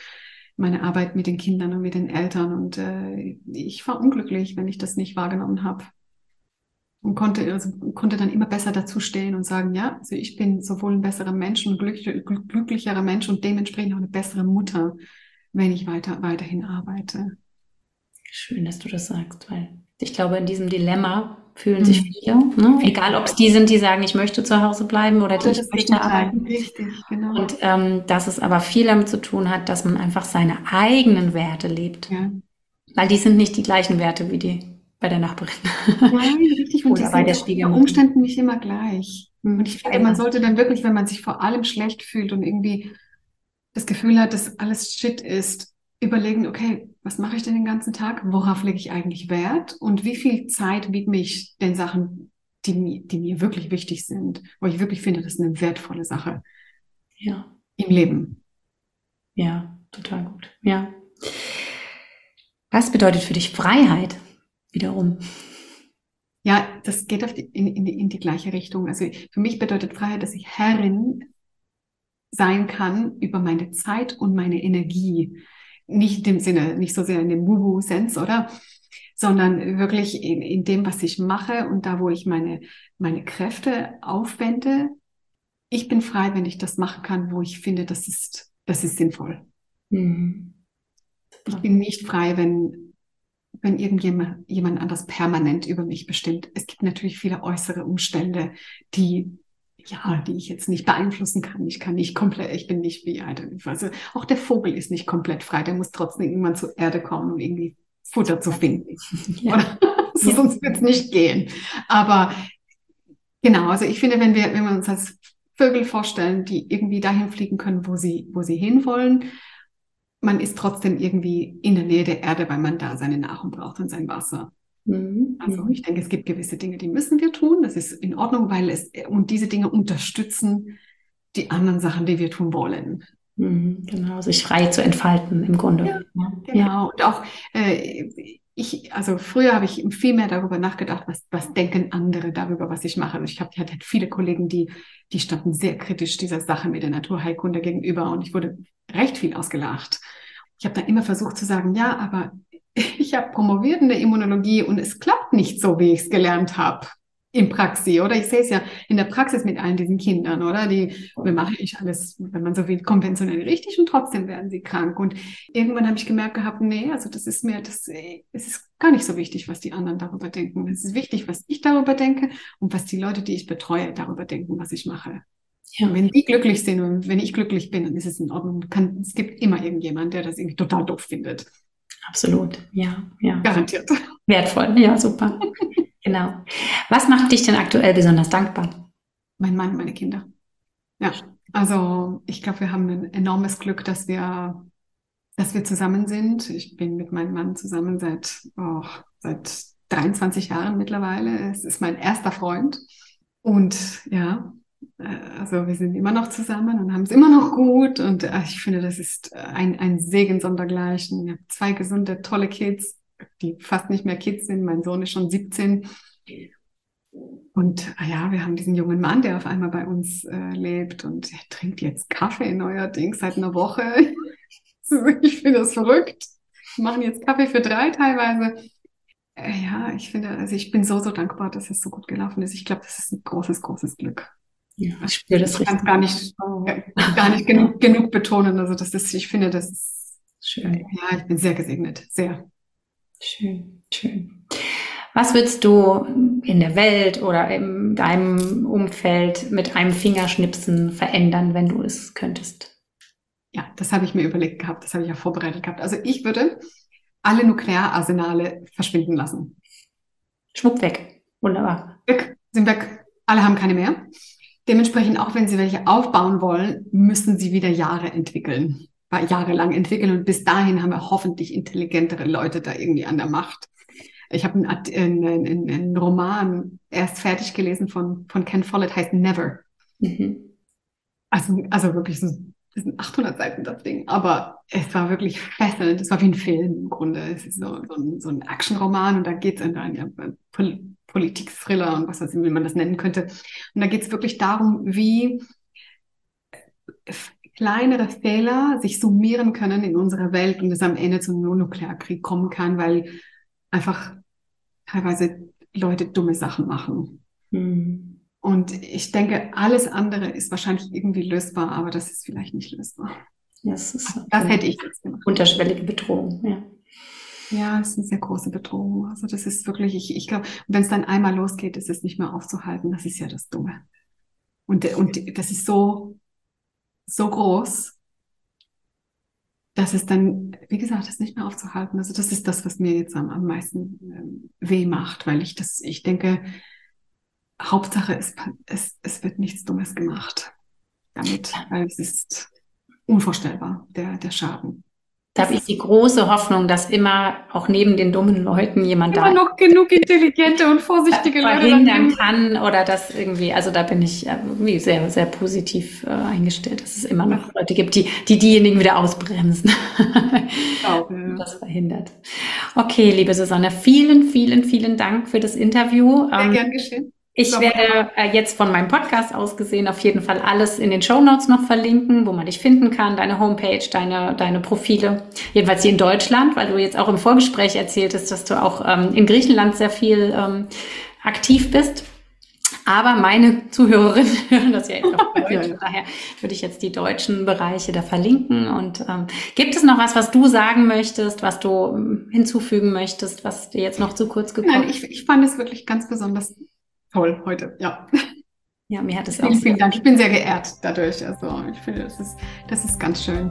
Speaker 2: meine Arbeit mit den Kindern und mit den Eltern. Und äh, ich war unglücklich, wenn ich das nicht wahrgenommen habe. Und konnte, also, konnte dann immer besser dazu stehen und sagen, ja, also ich bin sowohl ein besserer Mensch und glücklich, glücklicherer Mensch und dementsprechend auch eine bessere Mutter, wenn ich weiter, weiterhin arbeite.
Speaker 1: Schön, dass du das sagst, weil ich glaube, in diesem Dilemma fühlen sich mhm. viele, ne? egal ob es die sind, die sagen, ich möchte zu Hause bleiben oder die, ich möchte arbeiten. Richtig, genau. Und ähm, dass es aber viel damit zu tun hat, dass man einfach seine eigenen Werte lebt. Ja. Weil die sind nicht die gleichen Werte wie die bei der Nachbarin.
Speaker 2: Nein, richtig. Und oder bei der Schwiegermutter. Umständen nicht immer gleich. Mhm. Und ich finde, man sollte dann wirklich, wenn man sich vor allem schlecht fühlt und irgendwie das Gefühl hat, dass alles Shit ist, überlegen, okay, was mache ich denn den ganzen Tag? Worauf lege ich eigentlich Wert? Und wie viel Zeit widme ich den Sachen, die, die mir wirklich wichtig sind, wo ich wirklich finde, das ist eine wertvolle Sache
Speaker 1: ja.
Speaker 2: im Leben.
Speaker 1: Ja, total gut. Ja. Was bedeutet für dich Freiheit wiederum?
Speaker 2: Ja, das geht auf die, in, in, die, in die gleiche Richtung. Also für mich bedeutet Freiheit, dass ich Herrin sein kann über meine Zeit und meine Energie nicht in dem Sinne, nicht so sehr in dem Wuhu-Sense, oder? Sondern wirklich in, in dem, was ich mache und da, wo ich meine, meine Kräfte aufwende. Ich bin frei, wenn ich das machen kann, wo ich finde, das ist, das ist sinnvoll. Mhm. Ich bin nicht frei, wenn, wenn irgendjemand jemand anders permanent über mich bestimmt. Es gibt natürlich viele äußere Umstände, die ja, die ich jetzt nicht beeinflussen kann. Ich kann nicht komplett, ich bin nicht wie, also auch der Vogel ist nicht komplett frei. Der muss trotzdem irgendwann zur Erde kommen, um irgendwie Futter zu finden. Ja. so, ja. Sonst wird es nicht gehen. Aber genau, also ich finde, wenn wir, wenn wir uns als Vögel vorstellen, die irgendwie dahin fliegen können, wo sie, wo sie hinwollen, man ist trotzdem irgendwie in der Nähe der Erde, weil man da seine Nahrung braucht und sein Wasser. Mhm. Also mhm. ich denke, es gibt gewisse Dinge, die müssen wir tun. Das ist in Ordnung, weil es und diese Dinge unterstützen die anderen Sachen, die wir tun wollen.
Speaker 1: Mhm, genau, sich frei zu entfalten im Grunde.
Speaker 2: Ja, ja. Genau. Und auch äh, ich, also früher habe ich viel mehr darüber nachgedacht, was, was denken andere darüber, was ich mache. Ich, hab, ich hatte viele Kollegen, die, die standen sehr kritisch dieser Sache mit der Naturheilkunde gegenüber und ich wurde recht viel ausgelacht. Ich habe dann immer versucht zu sagen, ja, aber ich habe promoviert in der Immunologie und es klappt nicht so, wie ich es gelernt habe in Praxis, oder? Ich sehe es ja in der Praxis mit allen diesen Kindern, oder? Die, wir machen nicht alles, wenn man so will, konventionell richtig und trotzdem werden sie krank. Und irgendwann habe ich gemerkt gehabt, nee, also das ist mir, das, es ist gar nicht so wichtig, was die anderen darüber denken. Es ist wichtig, was ich darüber denke und was die Leute, die ich betreue, darüber denken, was ich mache. Ja. wenn die glücklich sind und wenn ich glücklich bin, dann ist es in Ordnung. Kann, es gibt immer irgendjemand, der das irgendwie total doof findet.
Speaker 1: Absolut, ja, ja.
Speaker 2: Garantiert.
Speaker 1: Wertvoll, ja, super. genau. Was macht dich denn aktuell besonders dankbar?
Speaker 2: Mein Mann, meine Kinder. Ja, also ich glaube, wir haben ein enormes Glück, dass wir, dass wir zusammen sind. Ich bin mit meinem Mann zusammen seit, oh, seit 23 Jahren mittlerweile. Es ist mein erster Freund. Und ja, äh, also wir sind immer noch zusammen und haben es immer noch gut und äh, ich finde, das ist ein, ein Segen sondergleichen. Ich habe zwei gesunde, tolle Kids, die fast nicht mehr Kids sind. Mein Sohn ist schon 17. Und ah ja, wir haben diesen jungen Mann, der auf einmal bei uns äh, lebt und er trinkt jetzt Kaffee neuerdings seit einer Woche. ich finde das verrückt. Wir machen jetzt Kaffee für drei teilweise. Äh, ja, ich finde, also ich bin so, so dankbar, dass es so gut gelaufen ist. Ich glaube, das ist ein großes, großes Glück.
Speaker 1: Ja, ich spüre das richtig.
Speaker 2: Ich kann gar nicht, gar nicht genug, genug betonen. Also das ist, ich finde, das ist schön. Ja, ich bin sehr gesegnet, sehr.
Speaker 1: Schön, schön. Was würdest du in der Welt oder in deinem Umfeld mit einem Fingerschnipsen verändern, wenn du es könntest?
Speaker 2: Ja, das habe ich mir überlegt gehabt, das habe ich auch vorbereitet gehabt. Also ich würde alle Nukleararsenale verschwinden lassen.
Speaker 1: Schwupp weg. Wunderbar.
Speaker 2: Weg, sind weg. Alle haben keine mehr. dementsprechend, auch wenn sie welche aufbauen wollen, müssen sie wieder Jahre entwickeln, jahrelang entwickeln. Und bis dahin haben wir hoffentlich intelligentere Leute da irgendwie an der Macht. Ich habe einen, einen, einen, Roman erst fertig gelesen von, von Ken Follett, heißt Never. Mhm. Also, also wirklich so das sind 800 Seiten das Ding, aber es war wirklich fesselnd. Es war wie ein Film im Grunde. Es ist so, so ein, so ein Actionroman und da geht es in einen ja, Pol Politik-Thriller und was weiß ich, wie man das nennen könnte. Und da geht es wirklich darum, wie kleinere Fehler sich summieren können in unserer Welt und es am Ende zum Nuklearkrieg kommen kann, weil einfach teilweise Leute dumme Sachen machen. Mhm. Und ich denke, alles andere ist wahrscheinlich irgendwie lösbar, aber das ist vielleicht nicht lösbar.
Speaker 1: Das, ist das hätte ich jetzt gemacht. Unterschwellige Bedrohung, ja.
Speaker 2: Ja, es ist eine sehr große Bedrohung. Also das ist wirklich, ich, ich glaube, wenn es dann einmal losgeht, ist es nicht mehr aufzuhalten. Das ist ja das Dumme. Und, und das ist so, so groß, dass es dann, wie gesagt, das nicht mehr aufzuhalten. Also das ist das, was mir jetzt am, am meisten ähm, weh macht, weil ich das, ich denke, Hauptsache, es, es, es wird nichts Dummes gemacht damit, weil es ist unvorstellbar, der, der Schaden.
Speaker 1: Da habe ich die große Hoffnung, dass immer auch neben den dummen Leuten jemand immer
Speaker 2: da noch genug intelligente und vorsichtige
Speaker 1: Leute verhindern kann oder das irgendwie. Also da bin ich irgendwie sehr sehr positiv äh, eingestellt, dass es immer noch Leute gibt, die die diejenigen wieder ausbremsen. Auch, ja. Das verhindert. Okay, liebe Susanne, vielen vielen vielen Dank für das Interview.
Speaker 2: Sehr ähm, gern geschehen.
Speaker 1: Ich werde äh, jetzt von meinem Podcast aus gesehen auf jeden Fall alles in den Show Notes noch verlinken, wo man dich finden kann, deine Homepage, deine, deine Profile. Jedenfalls hier in Deutschland, weil du jetzt auch im Vorgespräch erzähltest, dass du auch ähm, in Griechenland sehr viel ähm, aktiv bist. Aber meine Zuhörerinnen hören das ja jetzt auf Deutsch. ja, ja. Daher würde ich jetzt die deutschen Bereiche da verlinken. Und ähm, gibt es noch was, was du sagen möchtest, was du ähm, hinzufügen möchtest, was dir jetzt noch zu kurz gekommen ist?
Speaker 2: Nein, ich, ich fand es wirklich ganz besonders toll heute, ja.
Speaker 1: Ja, mir hat es
Speaker 2: auch. Vielen, vielen Dank. Ich bin sehr geehrt dadurch. Also ich finde, das ist, das ist ganz schön.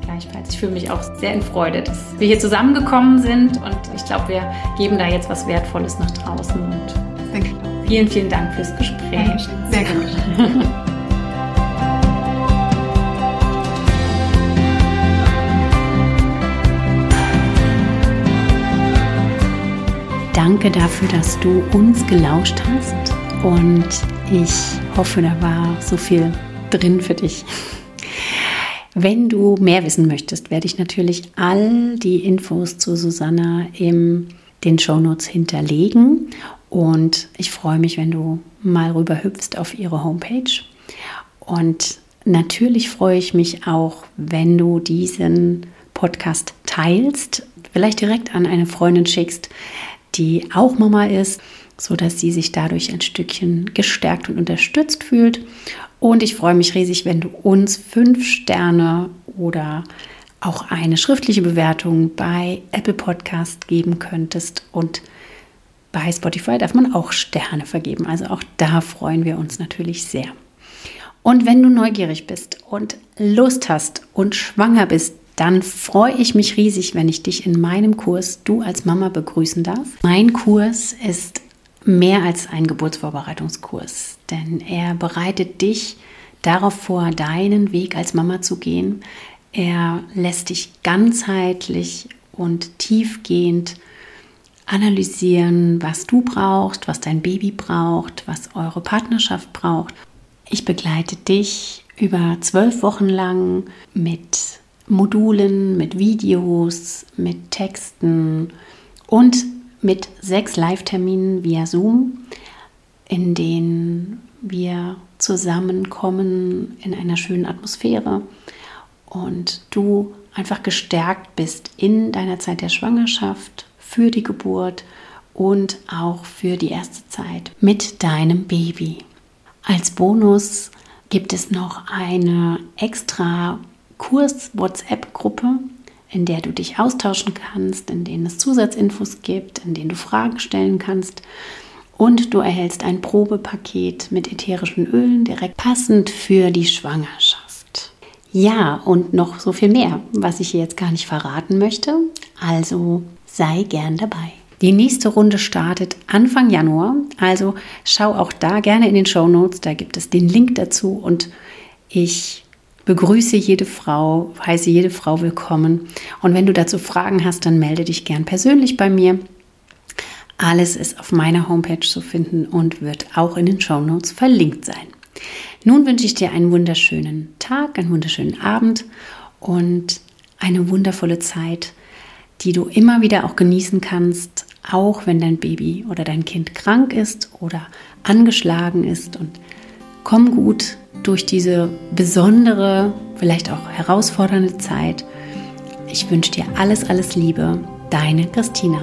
Speaker 1: Gleichfalls. Ich fühle mich auch sehr in Freude, dass wir hier zusammengekommen sind und ich glaube, wir geben da jetzt was Wertvolles nach draußen. Und Danke. vielen, vielen Dank fürs Gespräch.
Speaker 2: Sehr gerne.
Speaker 1: Danke dafür, dass du uns gelauscht hast. Und ich hoffe, da war so viel drin für dich. Wenn du mehr wissen möchtest, werde ich natürlich all die Infos zu Susanna in den Shownotes hinterlegen. Und ich freue mich, wenn du mal rüber hüpfst auf ihre Homepage. Und natürlich freue ich mich auch, wenn du diesen Podcast teilst, vielleicht direkt an eine Freundin schickst, die auch Mama ist, so dass sie sich dadurch ein Stückchen gestärkt und unterstützt fühlt. Und ich freue mich riesig, wenn du uns fünf Sterne oder auch eine schriftliche Bewertung bei Apple Podcast geben könntest und bei Spotify darf man auch Sterne vergeben. Also auch da freuen wir uns natürlich sehr. Und wenn du neugierig bist und Lust hast und schwanger bist, dann freue ich mich riesig, wenn ich dich in meinem Kurs Du als Mama begrüßen darf. Mein Kurs ist mehr als ein Geburtsvorbereitungskurs, denn er bereitet dich darauf vor, deinen Weg als Mama zu gehen. Er lässt dich ganzheitlich und tiefgehend analysieren, was du brauchst, was dein Baby braucht, was eure Partnerschaft braucht. Ich begleite dich über zwölf Wochen lang mit Modulen, mit Videos, mit Texten und mit sechs Live-Terminen via Zoom, in denen wir zusammenkommen in einer schönen Atmosphäre und du einfach gestärkt bist in deiner Zeit der Schwangerschaft, für die Geburt und auch für die erste Zeit mit deinem Baby. Als Bonus gibt es noch eine extra Kurs-WhatsApp-Gruppe, in der du dich austauschen kannst, in denen es Zusatzinfos gibt, in denen du Fragen stellen kannst. Und du erhältst ein Probepaket mit ätherischen Ölen direkt passend für die Schwangerschaft. Ja, und noch so viel mehr, was ich hier jetzt gar nicht verraten möchte. Also sei gern dabei. Die nächste Runde startet Anfang Januar, also schau auch da gerne in den Show Notes, da gibt es den Link dazu und ich begrüße jede Frau, heiße jede Frau willkommen. Und wenn du dazu Fragen hast, dann melde dich gern persönlich bei mir. Alles ist auf meiner Homepage zu finden und wird auch in den Show Notes verlinkt sein. Nun wünsche ich dir einen wunderschönen Tag, einen wunderschönen Abend und eine wundervolle Zeit, die du immer wieder auch genießen kannst, auch wenn dein Baby oder dein Kind krank ist oder angeschlagen ist. Und komm gut durch diese besondere, vielleicht auch herausfordernde Zeit. Ich wünsche dir alles, alles Liebe. Deine Christina.